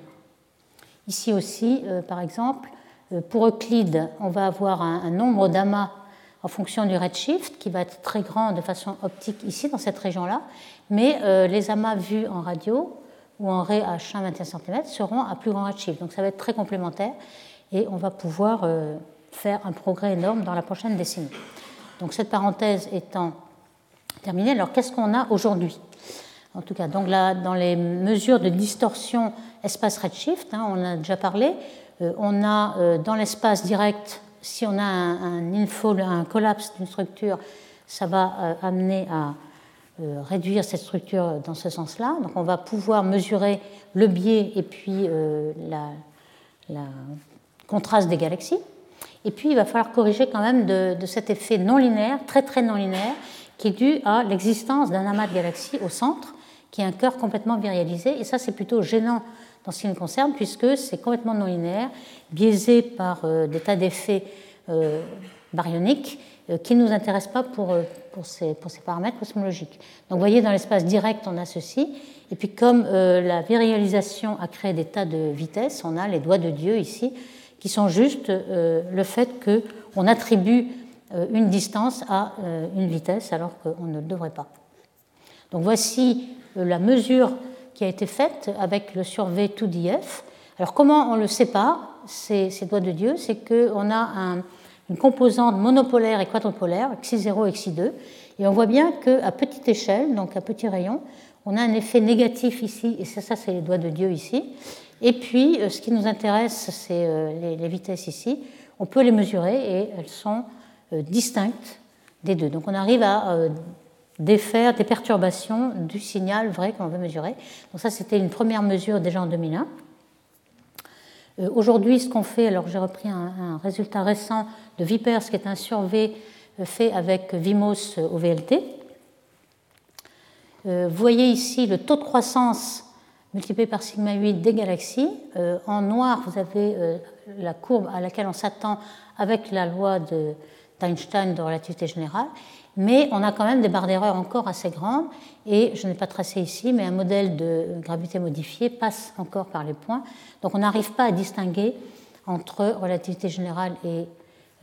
Ici aussi, par exemple, pour Euclide, on va avoir un, nombre d'amas en fonction du redshift qui va être très grand de façon optique ici dans cette région-là, mais euh, les amas vus en radio ou en ray à 1 21 cm seront à plus grand redshift. Donc ça va être très complémentaire et on va pouvoir euh, faire un progrès énorme dans la prochaine décennie. Donc cette parenthèse étant alors qu'est-ce qu'on a aujourd'hui? En tout cas, donc là, dans les mesures de distorsion espace redshift, hein, on a déjà parlé, euh, on a dans l'espace direct, si on a un, info, un collapse d'une structure, ça va amener à euh, réduire cette structure dans ce sens-là. Donc on va pouvoir mesurer le biais et puis euh, la, contraste des galaxies. Et puis il va falloir corriger quand même de, cet effet non linéaire, très très non linéaire, qui est dû à l'existence d'un amas de galaxies au centre, qui est un cœur complètement virialisé. Et ça c'est plutôt gênant dans ce qui nous concerne, puisque c'est complètement non linéaire, biaisé par euh, des tas d'effets baryoniques euh, qui ne nous intéresse pas pour, euh, ces, pour, ces, paramètres cosmologiques. Donc vous voyez, dans l'espace direct, on a ceci. Et puis comme euh, la virialisation a créé des tas de vitesses, on a les doigts de Dieu ici, qui sont juste le fait qu'on attribue une distance à une vitesse alors qu'on ne le devrait pas. Donc voici la mesure qui a été faite avec le survey 2DF. Alors comment on le sépare, ces, ces doigts de Dieu? C'est qu'on a un, une composante monopolaire et quadrupolaire, xi0 et xi2, et on voit bien qu'à petite échelle, donc à petit rayon, on a un effet négatif ici, et ça, c'est les doigts de Dieu ici. Et puis, euh, ce qui nous intéresse, c'est euh, les, vitesses ici. On peut les mesurer et elles sont euh, distinctes des deux. Donc on arrive à défaire des perturbations du signal vrai qu'on veut mesurer. Donc ça, c'était une première mesure déjà en 2001. Euh, aujourd'hui, ce qu'on fait, alors j'ai repris un, résultat récent de Vipers, qui est un survey euh, fait avec Vimos au VLT. vous voyez ici le taux de croissance multiplié par sigma 8 des galaxies. en noir, vous avez la courbe à laquelle on s'attend avec la loi d'Einstein de relativité générale mais on a quand même des barres d'erreur encore assez grandes, et je n'ai pas tracé ici, mais un modèle de gravité modifiée passe encore par les points. Donc on n'arrive pas à distinguer entre relativité générale et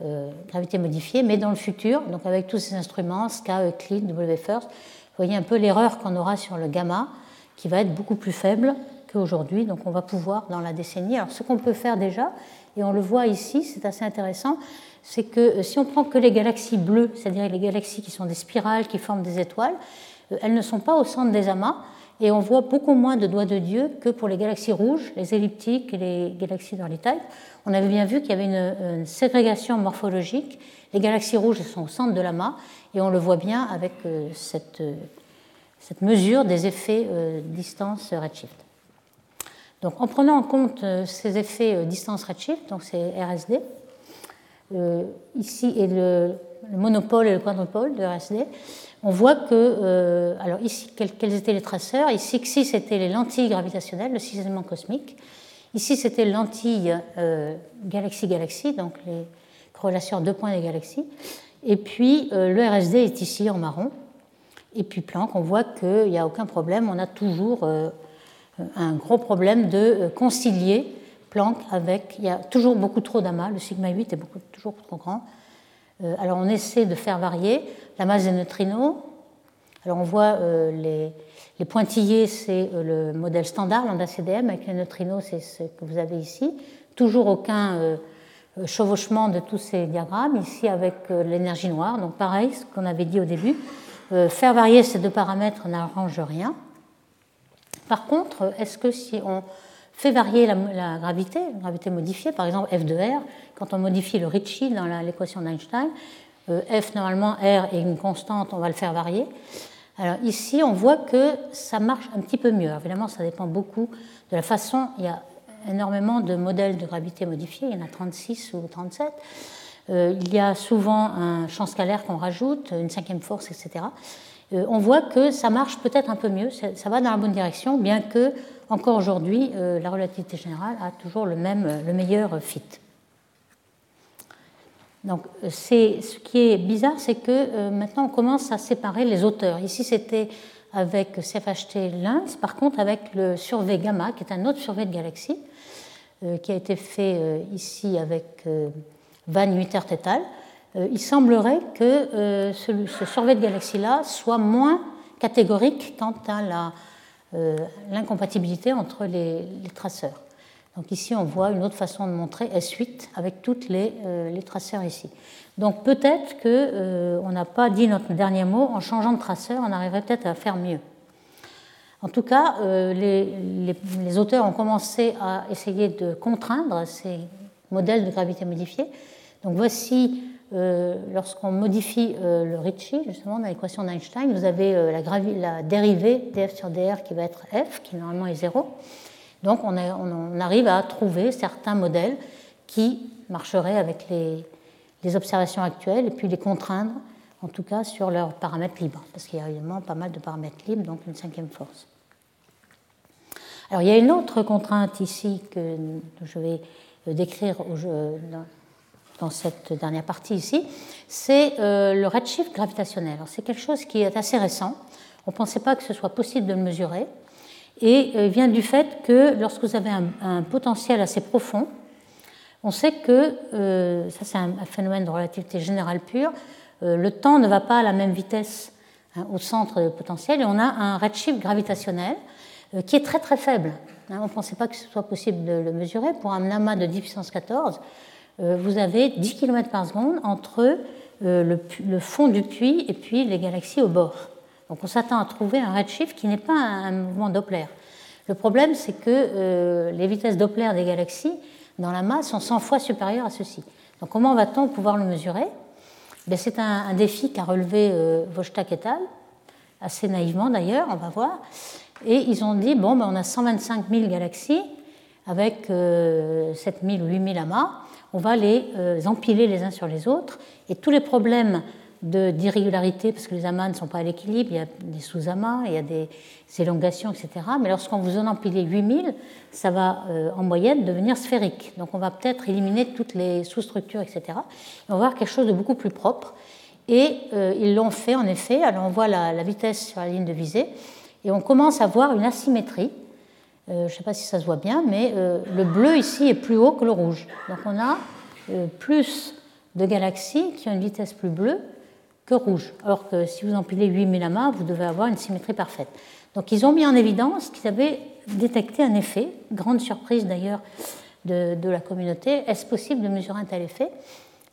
euh, gravité modifiée, mais dans le futur, donc avec tous ces instruments, SKA, Euclid, W-First, vous voyez un peu l'erreur qu'on aura sur le gamma, qui va être beaucoup plus faible qu'aujourd'hui, donc on va pouvoir dans la décennie. Alors ce qu'on peut faire déjà, et on le voit ici, c'est assez intéressant, c'est que euh, si on prend que les galaxies bleues, c'est-à-dire les galaxies qui sont des spirales, qui forment des étoiles, euh, elles ne sont pas au centre des amas, et on voit beaucoup moins de doigts de Dieu que pour les galaxies rouges, les elliptiques et les galaxies d'Early-Type. On avait bien vu qu'il y avait une, ségrégation morphologique. Les galaxies rouges sont au centre de l'amas, et on le voit bien avec euh, cette, cette mesure des effets distance redshift. Donc, en prenant en compte ces effets distance redshift, donc c'est RSD, euh, ici est le, monopôle et le quadrupole de RSD, on voit que, euh, alors ici, quels, étaient les traceurs? Ici, c'était les lentilles gravitationnelles, le cisaillement cosmique. Ici, c'était lentilles euh, galaxie-galaxie, donc les corrélations deux points des galaxies. Et puis, le RSD est ici en marron. Et puis Planck, on voit qu'il n'y a aucun problème, on a toujours un gros problème de concilier Planck avec, il y a toujours beaucoup trop d'amas, le sigma 8 est toujours trop grand. Euh, alors on essaie de faire varier la masse des neutrinos. Alors on voit euh, les, les, pointillés, c'est euh, le modèle standard, lambda CDM, avec les neutrinos, c'est ce que vous avez ici. Toujours aucun chevauchement de tous ces diagrammes, ici avec l'énergie noire, donc pareil, ce qu'on avait dit au début. faire varier ces deux paramètres n'arrange rien. Par contre, est-ce que si on fait varier la, gravité, la gravité modifiée, par exemple F de R, quand on modifie le Ricci dans l'équation d'Einstein, euh, F normalement R est une constante, on va le faire varier. Alors ici, on voit que ça marche un petit peu mieux. évidemment, ça dépend beaucoup de la façon. Il y a énormément de modèles de gravité modifiés, il y en a 36 ou 37. Euh, il y a souvent un champ scalaire qu'on rajoute, une cinquième force, etc. Euh, on voit que ça marche peut-être un peu mieux, ça, va dans la bonne direction, bien que encore aujourd'hui, euh, la relativité générale a toujours le, même, euh, le meilleur fit. Donc, ce qui est bizarre, c'est que maintenant on commence à séparer les auteurs. Ici, c'était avec CFHT Lens, par contre, avec le survey gamma, qui est un autre survey de galaxies, qui a été fait ici avec Van euh, il semblerait que euh, ce, survey de galaxies-là soit moins catégorique quant à euh, l'incompatibilité entre les, traceurs. Donc ici, on voit une autre façon de montrer S8 avec tous les, les, traceurs ici. Donc peut-être qu'on n'a pas dit notre dernier mot, en changeant de traceur, on arriverait peut-être à faire mieux. En tout cas, les, les, auteurs ont commencé à essayer de contraindre ces modèles de gravité modifiée. Donc voici euh, lorsqu'on modifie euh, le Ricci, justement, dans l'équation d'Einstein, vous avez euh, la, dérivée df sur dr qui va être f, qui normalement est 0. Donc on, arrive à trouver certains modèles qui marcheraient avec les, observations actuelles et puis les contraindre, en tout cas, sur leurs paramètres libres, parce qu'il y a évidemment pas mal de paramètres libres, donc une cinquième force. Alors il y a une autre contrainte ici que je vais décrire dans cette dernière partie ici, c'est euh, le redshift gravitationnel. C'est quelque chose qui est assez récent. On ne pensait pas que ce soit possible de le mesurer. Et il euh, vient du fait que lorsque vous avez un, potentiel assez profond, on sait que, euh, ça c'est un, phénomène de relativité générale pure, le temps ne va pas à la même vitesse hein, au centre potentiel et on a un redshift gravitationnel qui est très très faible. Hein, on ne pensait pas que ce soit possible de le mesurer. Pour un amas de 10 puissance 14, euh, vous avez 10 km par seconde entre euh, le, fond du puits et puis les galaxies au bord. Donc on s'attend à trouver un redshift qui n'est pas un, mouvement Doppler. Le problème, c'est que euh, les vitesses Doppler des galaxies dans la masse sont 100 fois supérieures à ceci. Donc comment va-t-on pouvoir le mesurer? Ben, C'est un, défi qu'a relevé euh, et al., assez naïvement d'ailleurs, on va voir. Et ils ont dit, bon, ben, on a 125 000 galaxies avec 7 000 ou 8 000 amas on va les euh, empiler les uns sur les autres, et tous les problèmes d'irrégularités parce que les amas ne sont pas à l'équilibre, il y a des sous-amas, il y a des élongations, etc. Mais lorsqu'on vous en empilez 8000, ça va euh, en moyenne devenir sphérique. Donc on va peut-être éliminer toutes les sous-structures, etc. Et on va avoir quelque chose de beaucoup plus propre. Et euh, ils l'ont fait en effet. Alors on voit la, vitesse sur la ligne de visée et on commence à voir une asymétrie. Euh, je ne sais pas si ça se voit bien, mais le bleu ici est plus haut que le rouge. Donc on a plus de galaxies qui ont une vitesse plus bleue que rouge. Alors que si vous empilez 8000 amas, vous devez avoir une symétrie parfaite. Donc ils ont mis en évidence qu'ils avaient détecté un effet, grande surprise d'ailleurs de, la communauté. Est-ce possible de mesurer un tel effet?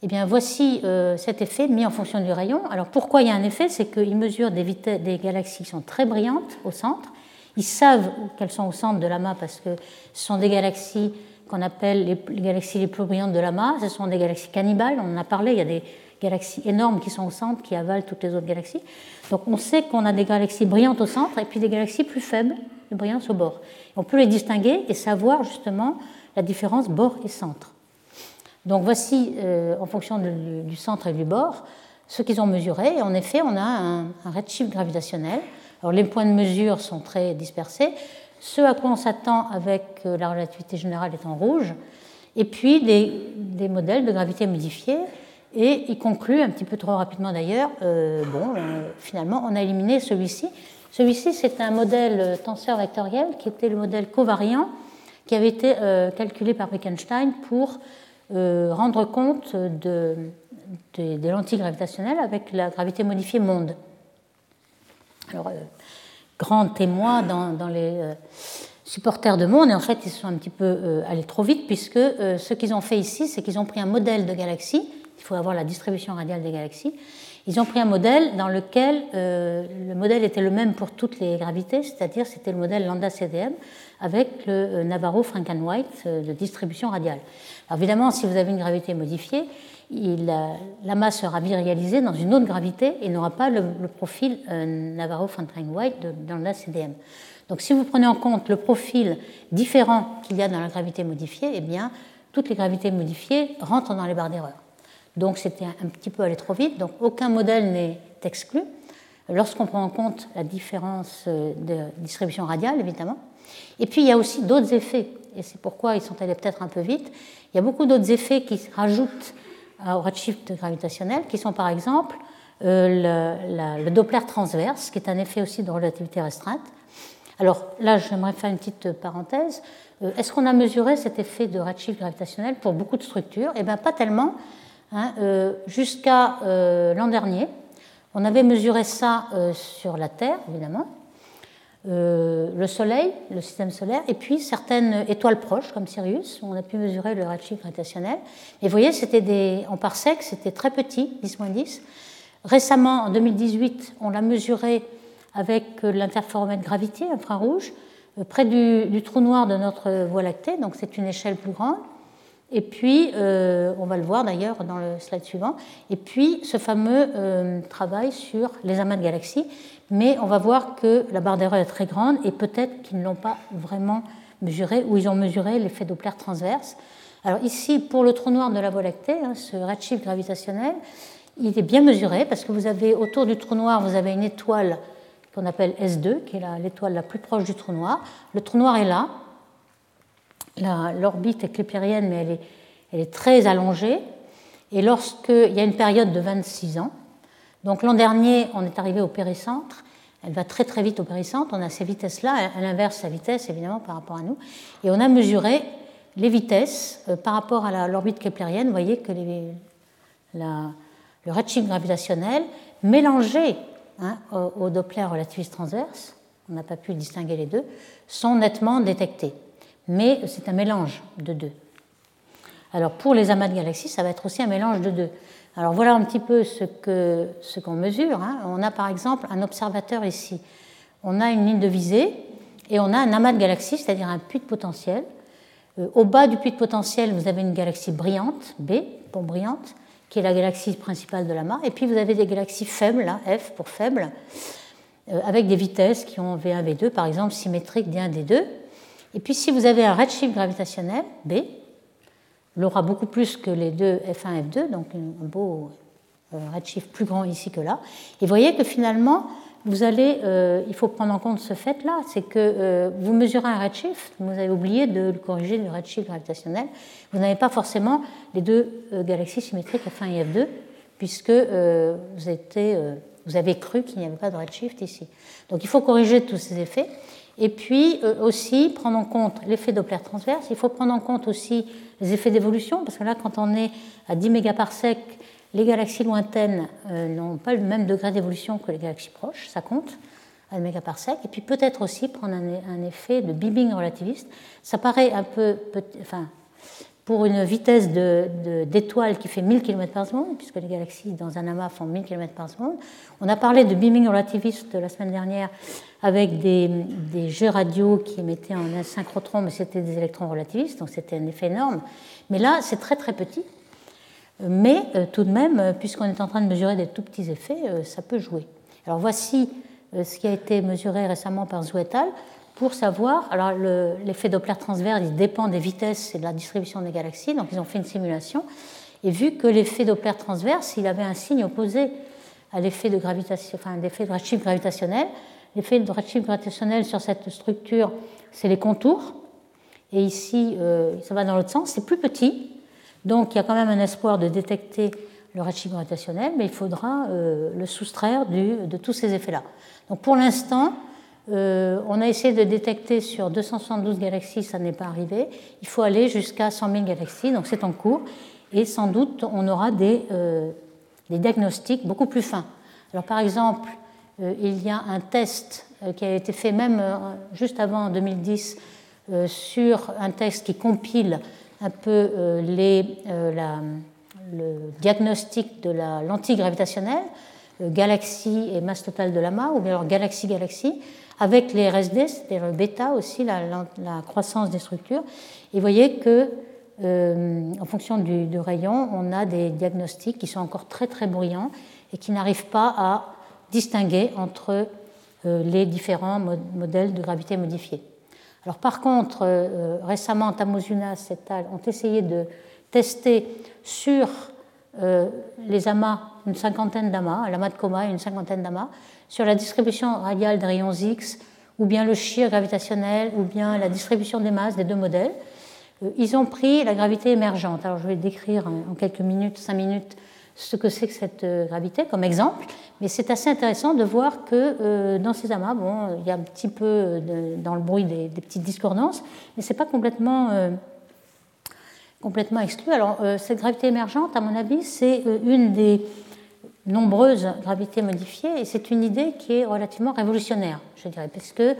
Eh bien voici euh, cet effet mis en fonction du rayon. Alors pourquoi il y a un effet? C'est qu'ils mesurent des galaxies qui sont très brillantes au centre. Ils savent qu'elles sont au centre de l'amas parce que ce sont des galaxies qu'on appelle les, galaxies les plus brillantes de l'amas. Ce sont des galaxies cannibales, on en a parlé, il y a des galaxies énormes qui sont au centre, qui avalent toutes les autres galaxies. Donc on sait qu'on a des galaxies brillantes au centre et puis des galaxies plus faibles de brillance au bord. On peut les distinguer et savoir justement la différence bord et centre. Donc voici, euh, en fonction du centre et du bord, ce qu'ils ont mesuré. En effet, on a un, un redshift gravitationnel. Alors les points de mesure sont très dispersés. Ce à quoi on s'attend avec euh, la relativité générale est en rouge, et puis des, modèles de gravité modifiés. Et il conclut, un petit peu trop rapidement d'ailleurs, euh, bon, euh, finalement, on a éliminé celui-ci. Celui-ci, c'est un modèle tenseur vectoriel qui était le modèle covariant qui avait été calculé par Wittgenstein pour rendre compte de, des lentilles gravitationnelles avec la gravité modifiée monde. Alors, grands témoins dans, les euh, supporters de monde, et en fait ils sont un petit peu euh, allés trop vite, puisque euh, ce qu'ils ont fait ici, c'est qu'ils ont pris un modèle de galaxie, il faut avoir la distribution radiale des galaxies, ils ont pris un modèle dans lequel le modèle était le même pour toutes les gravités, c'est-à-dire c'était le modèle lambda CDM avec le Navarro-Frankenwhite de distribution radiale. Alors évidemment, si vous avez une gravité modifiée, la masse sera virialisée dans une autre gravité et n'aura pas le, profil euh, Navarro-Fontaine-White dans la CDM. Donc si vous prenez en compte le profil différent qu'il y a dans la gravité modifiée, eh bien, toutes les gravités modifiées rentrent dans les barres d'erreur. Donc c'était un, petit peu aller trop vite, donc aucun modèle n'est exclu lorsqu'on prend en compte la différence euh, de distribution radiale, évidemment. Et puis il y a aussi d'autres effets, et c'est pourquoi ils sont allés peut-être un peu vite. Il y a beaucoup d'autres effets qui rajoutent au redshift gravitationnel, qui sont par exemple euh, le, Doppler transverse, qui est un effet aussi de relativité restreinte. Alors là, j'aimerais faire une petite parenthèse. Euh, est-ce qu'on a mesuré cet effet de redshift gravitationnel pour beaucoup de structures? Eh bien, pas tellement. Hein, euh, jusqu'à l'an dernier, on avait mesuré ça sur la Terre, évidemment, euh, le Soleil, le système solaire, et puis certaines étoiles proches, comme Sirius, on a pu mesurer le redshift gravitationnel. Et vous voyez, c'était des, en parsec, c'était très petit, 10-10. Récemment, en 2018, on l'a mesuré avec l'interféromètre gravité infrarouge, euh, près du, trou noir de notre Voie lactée, donc c'est une échelle plus grande. Et puis, euh, on va le voir d'ailleurs dans le slide suivant, et puis ce fameux travail sur les amas de galaxies mais on va voir que la barre d'erreur est très grande et peut-être qu'ils ne l'ont pas vraiment mesuré ou ils ont mesuré l'effet Doppler transverse. Alors ici, pour le trou noir de la Voie lactée, hein, ce redshift gravitationnel, il est bien mesuré parce que vous avez autour du trou noir, vous avez une étoile qu'on appelle S2, qui est l'étoile la, plus proche du trou noir. Le trou noir est là. L'orbite est clépérienne, mais elle est, elle est très allongée. Et lorsqu'il y a une période de 26 ans, donc l'an dernier, on est arrivé au péricentre. Elle va très très vite au péricentre. On a ces vitesses-là, à l'inverse sa vitesse évidemment par rapport à nous. Et on a mesuré les vitesses euh, par rapport à l'orbite keplérienne. Vous voyez que le redshift gravitationnel mélangé hein, au, Doppler relativiste transverse, on n'a pas pu distinguer les deux, sont nettement détectés. Mais c'est un mélange de deux. Alors pour les amas de galaxies, ça va être aussi un mélange de deux. Alors voilà un petit peu ce qu'on mesure. Hein. On a par exemple un observateur ici. On a une ligne de visée et on a un amas de galaxies, c'est-à-dire un puits de potentiel. Euh, au bas du puits de potentiel, vous avez une galaxie brillante, B, pour brillante, qui est la galaxie principale de l'amas. Et puis vous avez des galaxies faibles, F pour faible, euh, avec des vitesses qui ont V1, V2, par exemple, symétriques d1, D2. Et puis si vous avez un redshift gravitationnel, B, l'aura beaucoup plus que les deux F1 et F2, donc un beau, redshift plus grand ici que là. Et vous voyez que finalement, vous allez, il faut prendre en compte ce fait-là, c'est que vous mesurez un redshift, vous avez oublié de le corriger du redshift gravitationnel, vous n'avez pas forcément les deux galaxies symétriques F1 et F2, puisque vous, vous avez cru qu'il n'y avait pas de redshift ici. Donc il faut corriger tous ces effets. Et puis euh, aussi prendre en compte l'effet Doppler transverse. Il faut prendre en compte aussi les effets d'évolution, parce que là, quand on est à 10 mégaparsecs, les galaxies lointaines euh, n'ont pas le même degré d'évolution que les galaxies proches, ça compte, à 1 mégaparsec. Et puis peut-être aussi prendre un, effet de bibbing relativiste. Ça paraît un peu, enfin, pour une vitesse d'étoile qui fait 1000 km par seconde, puisque les galaxies dans un amas font 1000 km par seconde. On a parlé de beaming relativiste la semaine dernière avec des, jeux radio qui émettaient un synchrotron, mais c'était des électrons relativistes, donc c'était un effet énorme. Mais là, c'est très très petit. Mais euh, tout de même, euh, puisqu'on est en train de mesurer des tout petits effets, euh, ça peut jouer. Alors voici ce qui a été mesuré récemment par Zouetal pour savoir. Alors, l'effet Doppler transverse, il dépend des vitesses et de la distribution des galaxies. Donc, ils ont fait une simulation. Et vu que l'effet Doppler transverse, il avait un signe opposé à l'effet de, gravitation, enfin, de redshift gravitationnel, l'effet de redshift gravitationnel sur cette structure, c'est les contours. Et ici, euh, ça va dans l'autre sens. C'est plus petit. Donc, il y a quand même un espoir de détecter le redshift gravitationnel, mais il faudra euh, le soustraire de tous ces effets-là. Donc, pour l'instant, euh, on a essayé de détecter sur 272 galaxies, ça n'est pas arrivé. Il faut aller jusqu'à 100 000 galaxies, donc c'est en cours. Et sans doute, on aura des, euh, diagnostics beaucoup plus fins. Alors, par exemple, euh, il y a un test qui a été fait même juste avant 2010 sur un test qui compile un peu les, le diagnostic de la lentille gravitationnelle, galaxie et masse totale de l'amas, ou bien alors galaxie-galaxie avec les RSD, c'est-à-dire le bêta aussi, la, croissance des structures. Et vous voyez que, euh, en fonction du, rayon, on a des diagnostics qui sont encore très très bruyants et qui n'arrivent pas à distinguer entre euh, les différents modèles de gravité modifiés. Alors par contre, euh, récemment, Tamozunas et al. ont essayé de tester sur les amas, une cinquantaine d'amas, l'amas de coma et une cinquantaine d'amas, sur la distribution radiale des rayons X, ou bien le shear gravitationnel, ou bien la distribution des masses des deux modèles. Euh, ils ont pris la gravité émergente. Alors je vais décrire en quelques minutes, cinq minutes, ce que c'est que cette euh, gravité comme exemple, mais c'est assez intéressant de voir que euh, dans ces amas, bon, il y a un petit peu dans le bruit des, petites discordances, mais ce n'est pas complètement, complètement exclu. Alors cette gravité émergente, à mon avis, c'est une des nombreuses gravités modifiées, et c'est une idée qui est relativement révolutionnaire, je dirais, parce qu'elle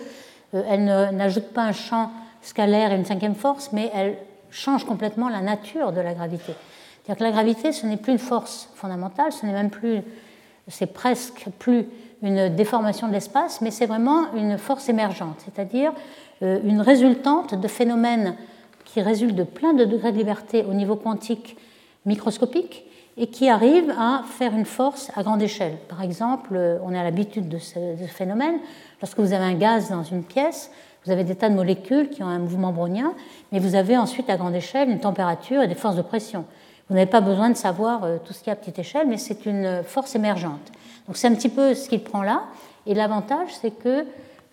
euh, n'ajoute pas un champ scalaire et une cinquième force, mais elle change complètement la nature de la gravité. C'est-à-dire que la gravité, ce n'est plus une force fondamentale, ce n'est même plus, c'est presque plus une déformation de l'espace, mais c'est vraiment une force émergente, c'est-à-dire euh, une résultante de phénomènes qui résultent de plein de degrés de liberté au niveau quantique microscopique et qui arrive à faire une force à grande échelle. Par exemple, euh, on a l'habitude de, ce, phénomène. Lorsque vous avez un gaz dans une pièce, vous avez des tas de molécules qui ont un mouvement brownien, mais vous avez ensuite à grande échelle une température et des forces de pression. Vous n'avez pas besoin de savoir euh, tout ce qu'il y a à petite échelle, mais c'est une force émergente. Donc c'est un petit peu ce qu'il prend là. Et l'avantage, c'est que euh,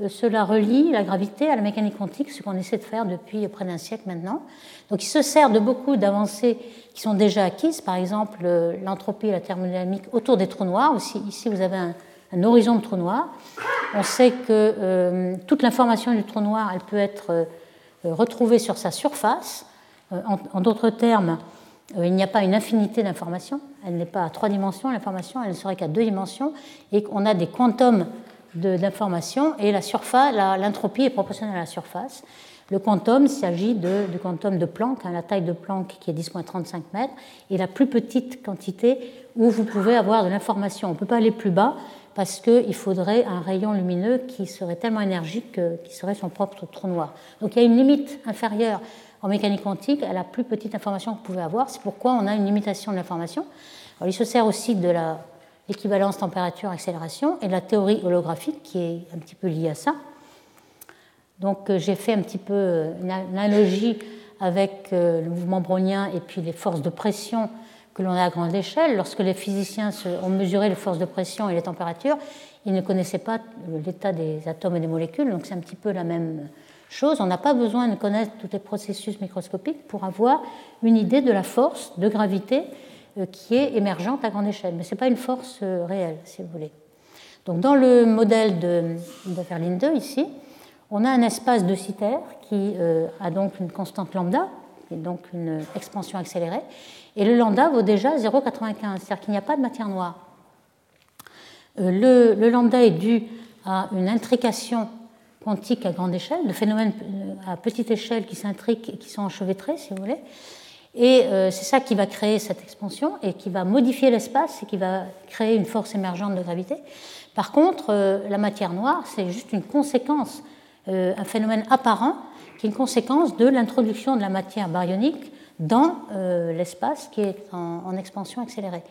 cela relie la gravité à la mécanique quantique, ce qu'on essaie de faire depuis près d'un siècle maintenant. Donc il se sert de beaucoup d'avancées qui sont déjà acquises, par exemple euh, l'entropie et la thermodynamique autour des trous noirs. Ici, vous avez un, horizon de trous noirs. On sait que euh, toute l'information du trou noir, elle peut être euh, retrouvée sur sa surface. en, d'autres termes, il n'y a pas une infinité d'informations. Elle n'est pas à trois dimensions, l'information, elle ne serait qu'à deux dimensions. Et on a des quantums d'informations et la surface, l'entropie est proportionnelle à la surface. Le quantum, il s'agit du quantum de Planck, hein, la taille de Planck qui est 10-35 mètres, et la plus petite quantité où vous pouvez avoir de l'information. On ne peut pas aller plus bas parce qu'il faudrait un rayon lumineux qui serait tellement énergique qu'il serait son propre trou noir. Donc il y a une limite inférieure en mécanique quantique à la plus petite information que vous pouvez avoir. C'est pourquoi on a une limitation de l'information. Il se sert aussi de l'équivalence température-accélération et la théorie holographique qui est un petit peu liée à ça. Donc euh, j'ai fait un petit peu euh, une analogie avec euh, le mouvement brownien et puis les forces de pression que l'on a à grande échelle. Lorsque les physiciens ont mesuré les forces de pression et les températures, ils ne connaissaient pas l'état des atomes et des molécules, donc c'est un petit peu la même chose. On n'a pas besoin de connaître tous les processus microscopiques pour avoir une idée de la force de gravité qui est émergente à grande échelle. Mais ce n'est pas une force euh, réelle, si vous voulez. Donc dans le modèle de, de Verlinde ici, on a un espace de Citer qui euh, a donc une constante lambda, et donc une expansion accélérée, et le lambda vaut déjà 0,95, c'est-à-dire qu'il n'y a pas de matière noire. Le, le, lambda est dû à une intrication quantique à grande échelle, de phénomènes à petite échelle qui s'intriquent et qui sont enchevêtrés, si vous voulez. Et c'est ça qui va créer cette expansion et qui va modifier l'espace et qui va créer une force émergente de gravité. Par contre, euh, la matière noire, c'est juste une conséquence, euh, un phénomène apparent qui est une conséquence de l'introduction de la matière baryonique dans euh, l'espace qui est en, expansion accélérée.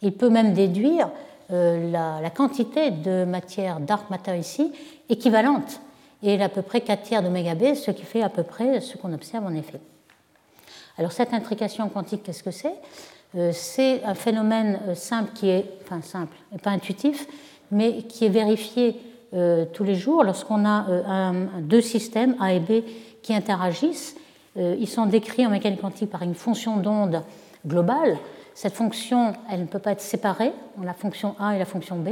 Il peut même déduire la, quantité de matière dark matter ici équivalente et à peu près 4 tiers d'oméga B, ce qui fait à peu près ce qu'on observe en effet. Alors cette intrication quantique, qu'est-ce que c'est? C'est un phénomène simple qui est, enfin simple, et pas intuitif, mais qui est vérifié euh, tous les jours lorsqu'on a euh, deux systèmes, A et B, qui interagissent. Euh, ils sont décrits en mécanique quantique par une fonction d'onde globale. Cette fonction, elle ne peut pas être séparée, la fonction A et la fonction B.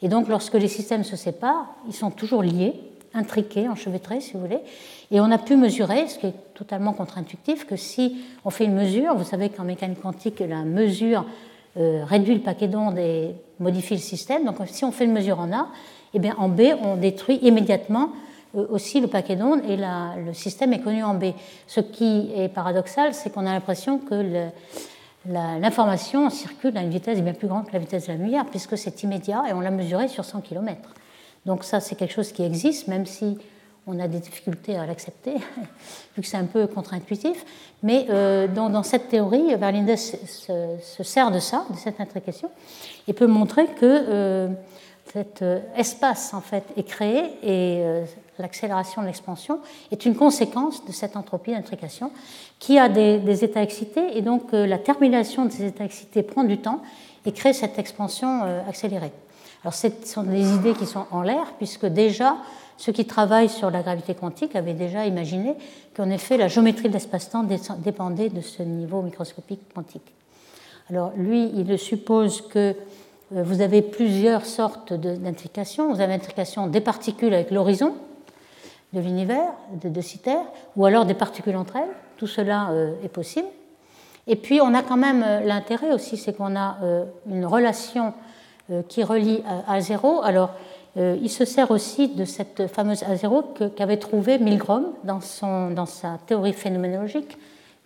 Et donc, lorsque les systèmes se séparent, ils sont toujours liés, intriqués, enchevêtrés, si vous voulez. Et on a pu mesurer, ce qui est totalement contre-intuitif, que si on fait une mesure, vous savez qu'en mécanique quantique, la mesure euh, réduit le paquet d'ondes et modifie le système. Donc si on fait une mesure en A, eh bien en B, on détruit immédiatement euh, aussi le paquet d'ondes et le système est connu en B. Ce qui est paradoxal, c'est qu'on a l'impression que l'information circule à une vitesse bien plus grande que la vitesse de la lumière, puisque c'est immédiat et on l'a mesuré sur 100 km. Donc ça, c'est quelque chose qui existe, même si on a des difficultés à l'accepter, vu que c'est un peu contre-intuitif. Mais euh, dans, cette théorie, Verlinde se, sert de ça, de cette intrication, et peut montrer que euh, cet euh, espace en fait est créé et l'accélération de l'expansion est une conséquence de cette entropie d'intrication qui a des, des, états excités et donc la termination de ces états excités prend du temps et crée cette expansion accélérée. Alors ce sont des idées qui sont en l'air puisque déjà ceux qui travaillent sur la gravité quantique avaient déjà imaginé qu'en effet la géométrie de l'espace-temps dépendait de ce niveau microscopique quantique. Alors lui, il suppose que euh, vous avez plusieurs sortes d'intrications. Vous avez l'intrication des particules avec l'horizon de l'univers, de, Citer, ou alors des particules entre elles. Tout cela euh, est possible. Et puis on a quand même euh, l'intérêt aussi, c'est qu'on a une relation qui relie à, à zéro. Alors euh, il se sert aussi de cette fameuse A0 qu'avait trouvée Milgrom dans, son, dans, sa théorie phénoménologique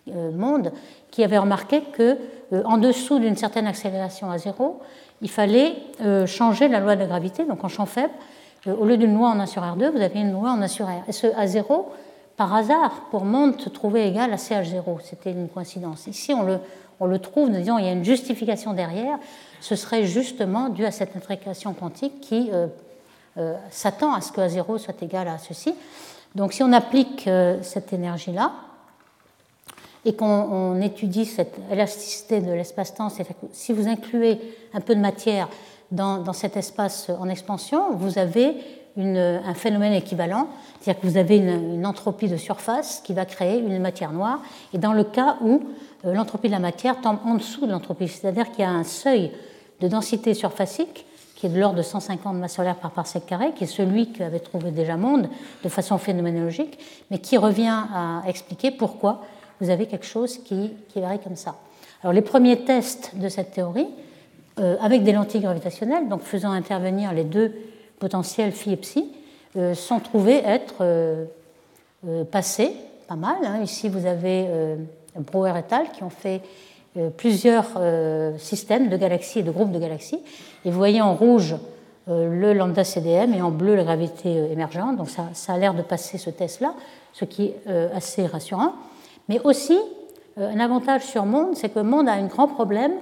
euh, monde, qui avait remarqué que euh, en dessous d'une certaine accélération à zéro, il fallait changer la loi de la gravité, donc en champ faible. au lieu d'une loi en 1 sur R2, vous avez une loi en 1 sur R. Et ce A0, par hasard, pour monde, se trouvait égal à CH0. C'était une coïncidence. Ici, on le, on le trouve, nous disons, il y a une justification derrière. Ce serait justement dû à cette intrication quantique qui euh, s'attend à ce que A0 soit égal à ceci. Donc si on applique euh, cette énergie-là, et qu'on étudie cette élasticité de l'espace-temps, si vous incluez un peu de matière dans, cet espace en expansion, vous avez un phénomène équivalent, c'est-à-dire que vous avez une, entropie de surface qui va créer une matière noire, et dans le cas où euh, l'entropie de la matière tombe en dessous de l'entropie, c'est-à-dire qu'il y a un seuil de densité surfacique qui est de l'ordre de 150 masses solaires par parsec carré, qui est celui qu'avait trouvé déjà Monde de façon phénoménologique, mais qui revient à expliquer pourquoi vous avez quelque chose qui, varie comme ça. Alors les premiers tests de cette théorie, euh, avec des lentilles gravitationnelles, donc faisant intervenir les deux potentiels phi et psi, euh, sont trouvés être euh, passés pas mal. Hein. Ici vous avez Brouwer et al. qui ont fait plusieurs euh, systèmes de galaxies et de groupes de galaxies. Et vous voyez en rouge euh, le lambda CDM et en bleu la gravité émergente. Donc ça, ça a l'air de passer ce test-là, ce qui est assez rassurant. Mais aussi, un avantage sur Monde, c'est que Monde a un grand problème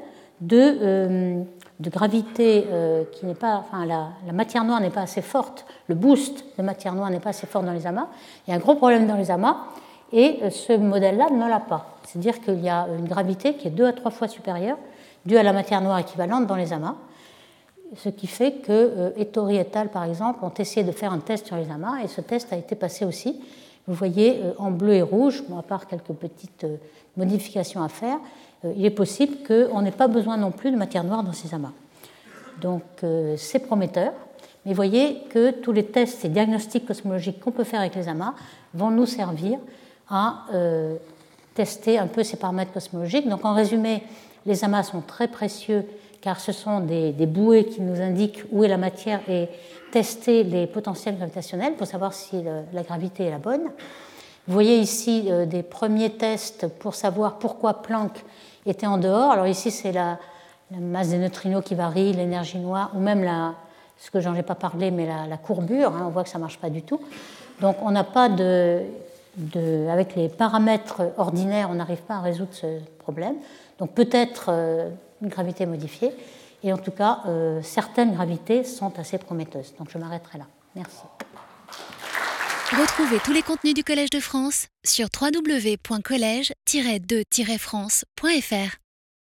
de, gravité qui n'est pas. Enfin, la matière noire n'est pas assez forte, le boost de matière noire n'est pas assez fort dans les amas. Il y a un gros problème dans les amas et ce modèle-là ne l'a pas. C'est-à-dire qu'il y a une gravité qui est deux à trois fois supérieure due à la matière noire équivalente dans les amas. Ce qui fait que euh, Ettori et al., par exemple, ont essayé de faire un test sur les amas et ce test a été passé aussi. Vous voyez euh, en bleu et rouge, à part quelques petites euh, modifications à faire, il est possible qu'on n'ait pas besoin non plus de matière noire dans ces amas. Donc c'est prometteur. Mais voyez que tous les tests et diagnostics cosmologiques qu'on peut faire avec les amas vont nous servir à tester un peu ces paramètres cosmologiques. Donc en résumé, les amas sont très précieux car ce sont des, bouées qui nous indiquent où est la matière et tester les potentiels gravitationnels pour savoir si la gravité est la bonne. Vous voyez ici euh, des premiers tests pour savoir pourquoi Planck était en dehors. Alors ici, c'est la, masse des neutrinos qui varie, l'énergie noire, ou même la, ce que j'en ai pas parlé, mais la, courbure. Hein, on voit que ça marche pas du tout. Donc on n'a pas de, avec les paramètres ordinaires, on n'arrive pas à résoudre ce problème. Donc peut-être euh, une gravité modifiée. Et en tout cas, euh, certaines gravités sont assez prometteuses. Donc je m'arrêterai là. Merci. Retrouvez tous les contenus du Collège de France sur www.colège-2-france.fr.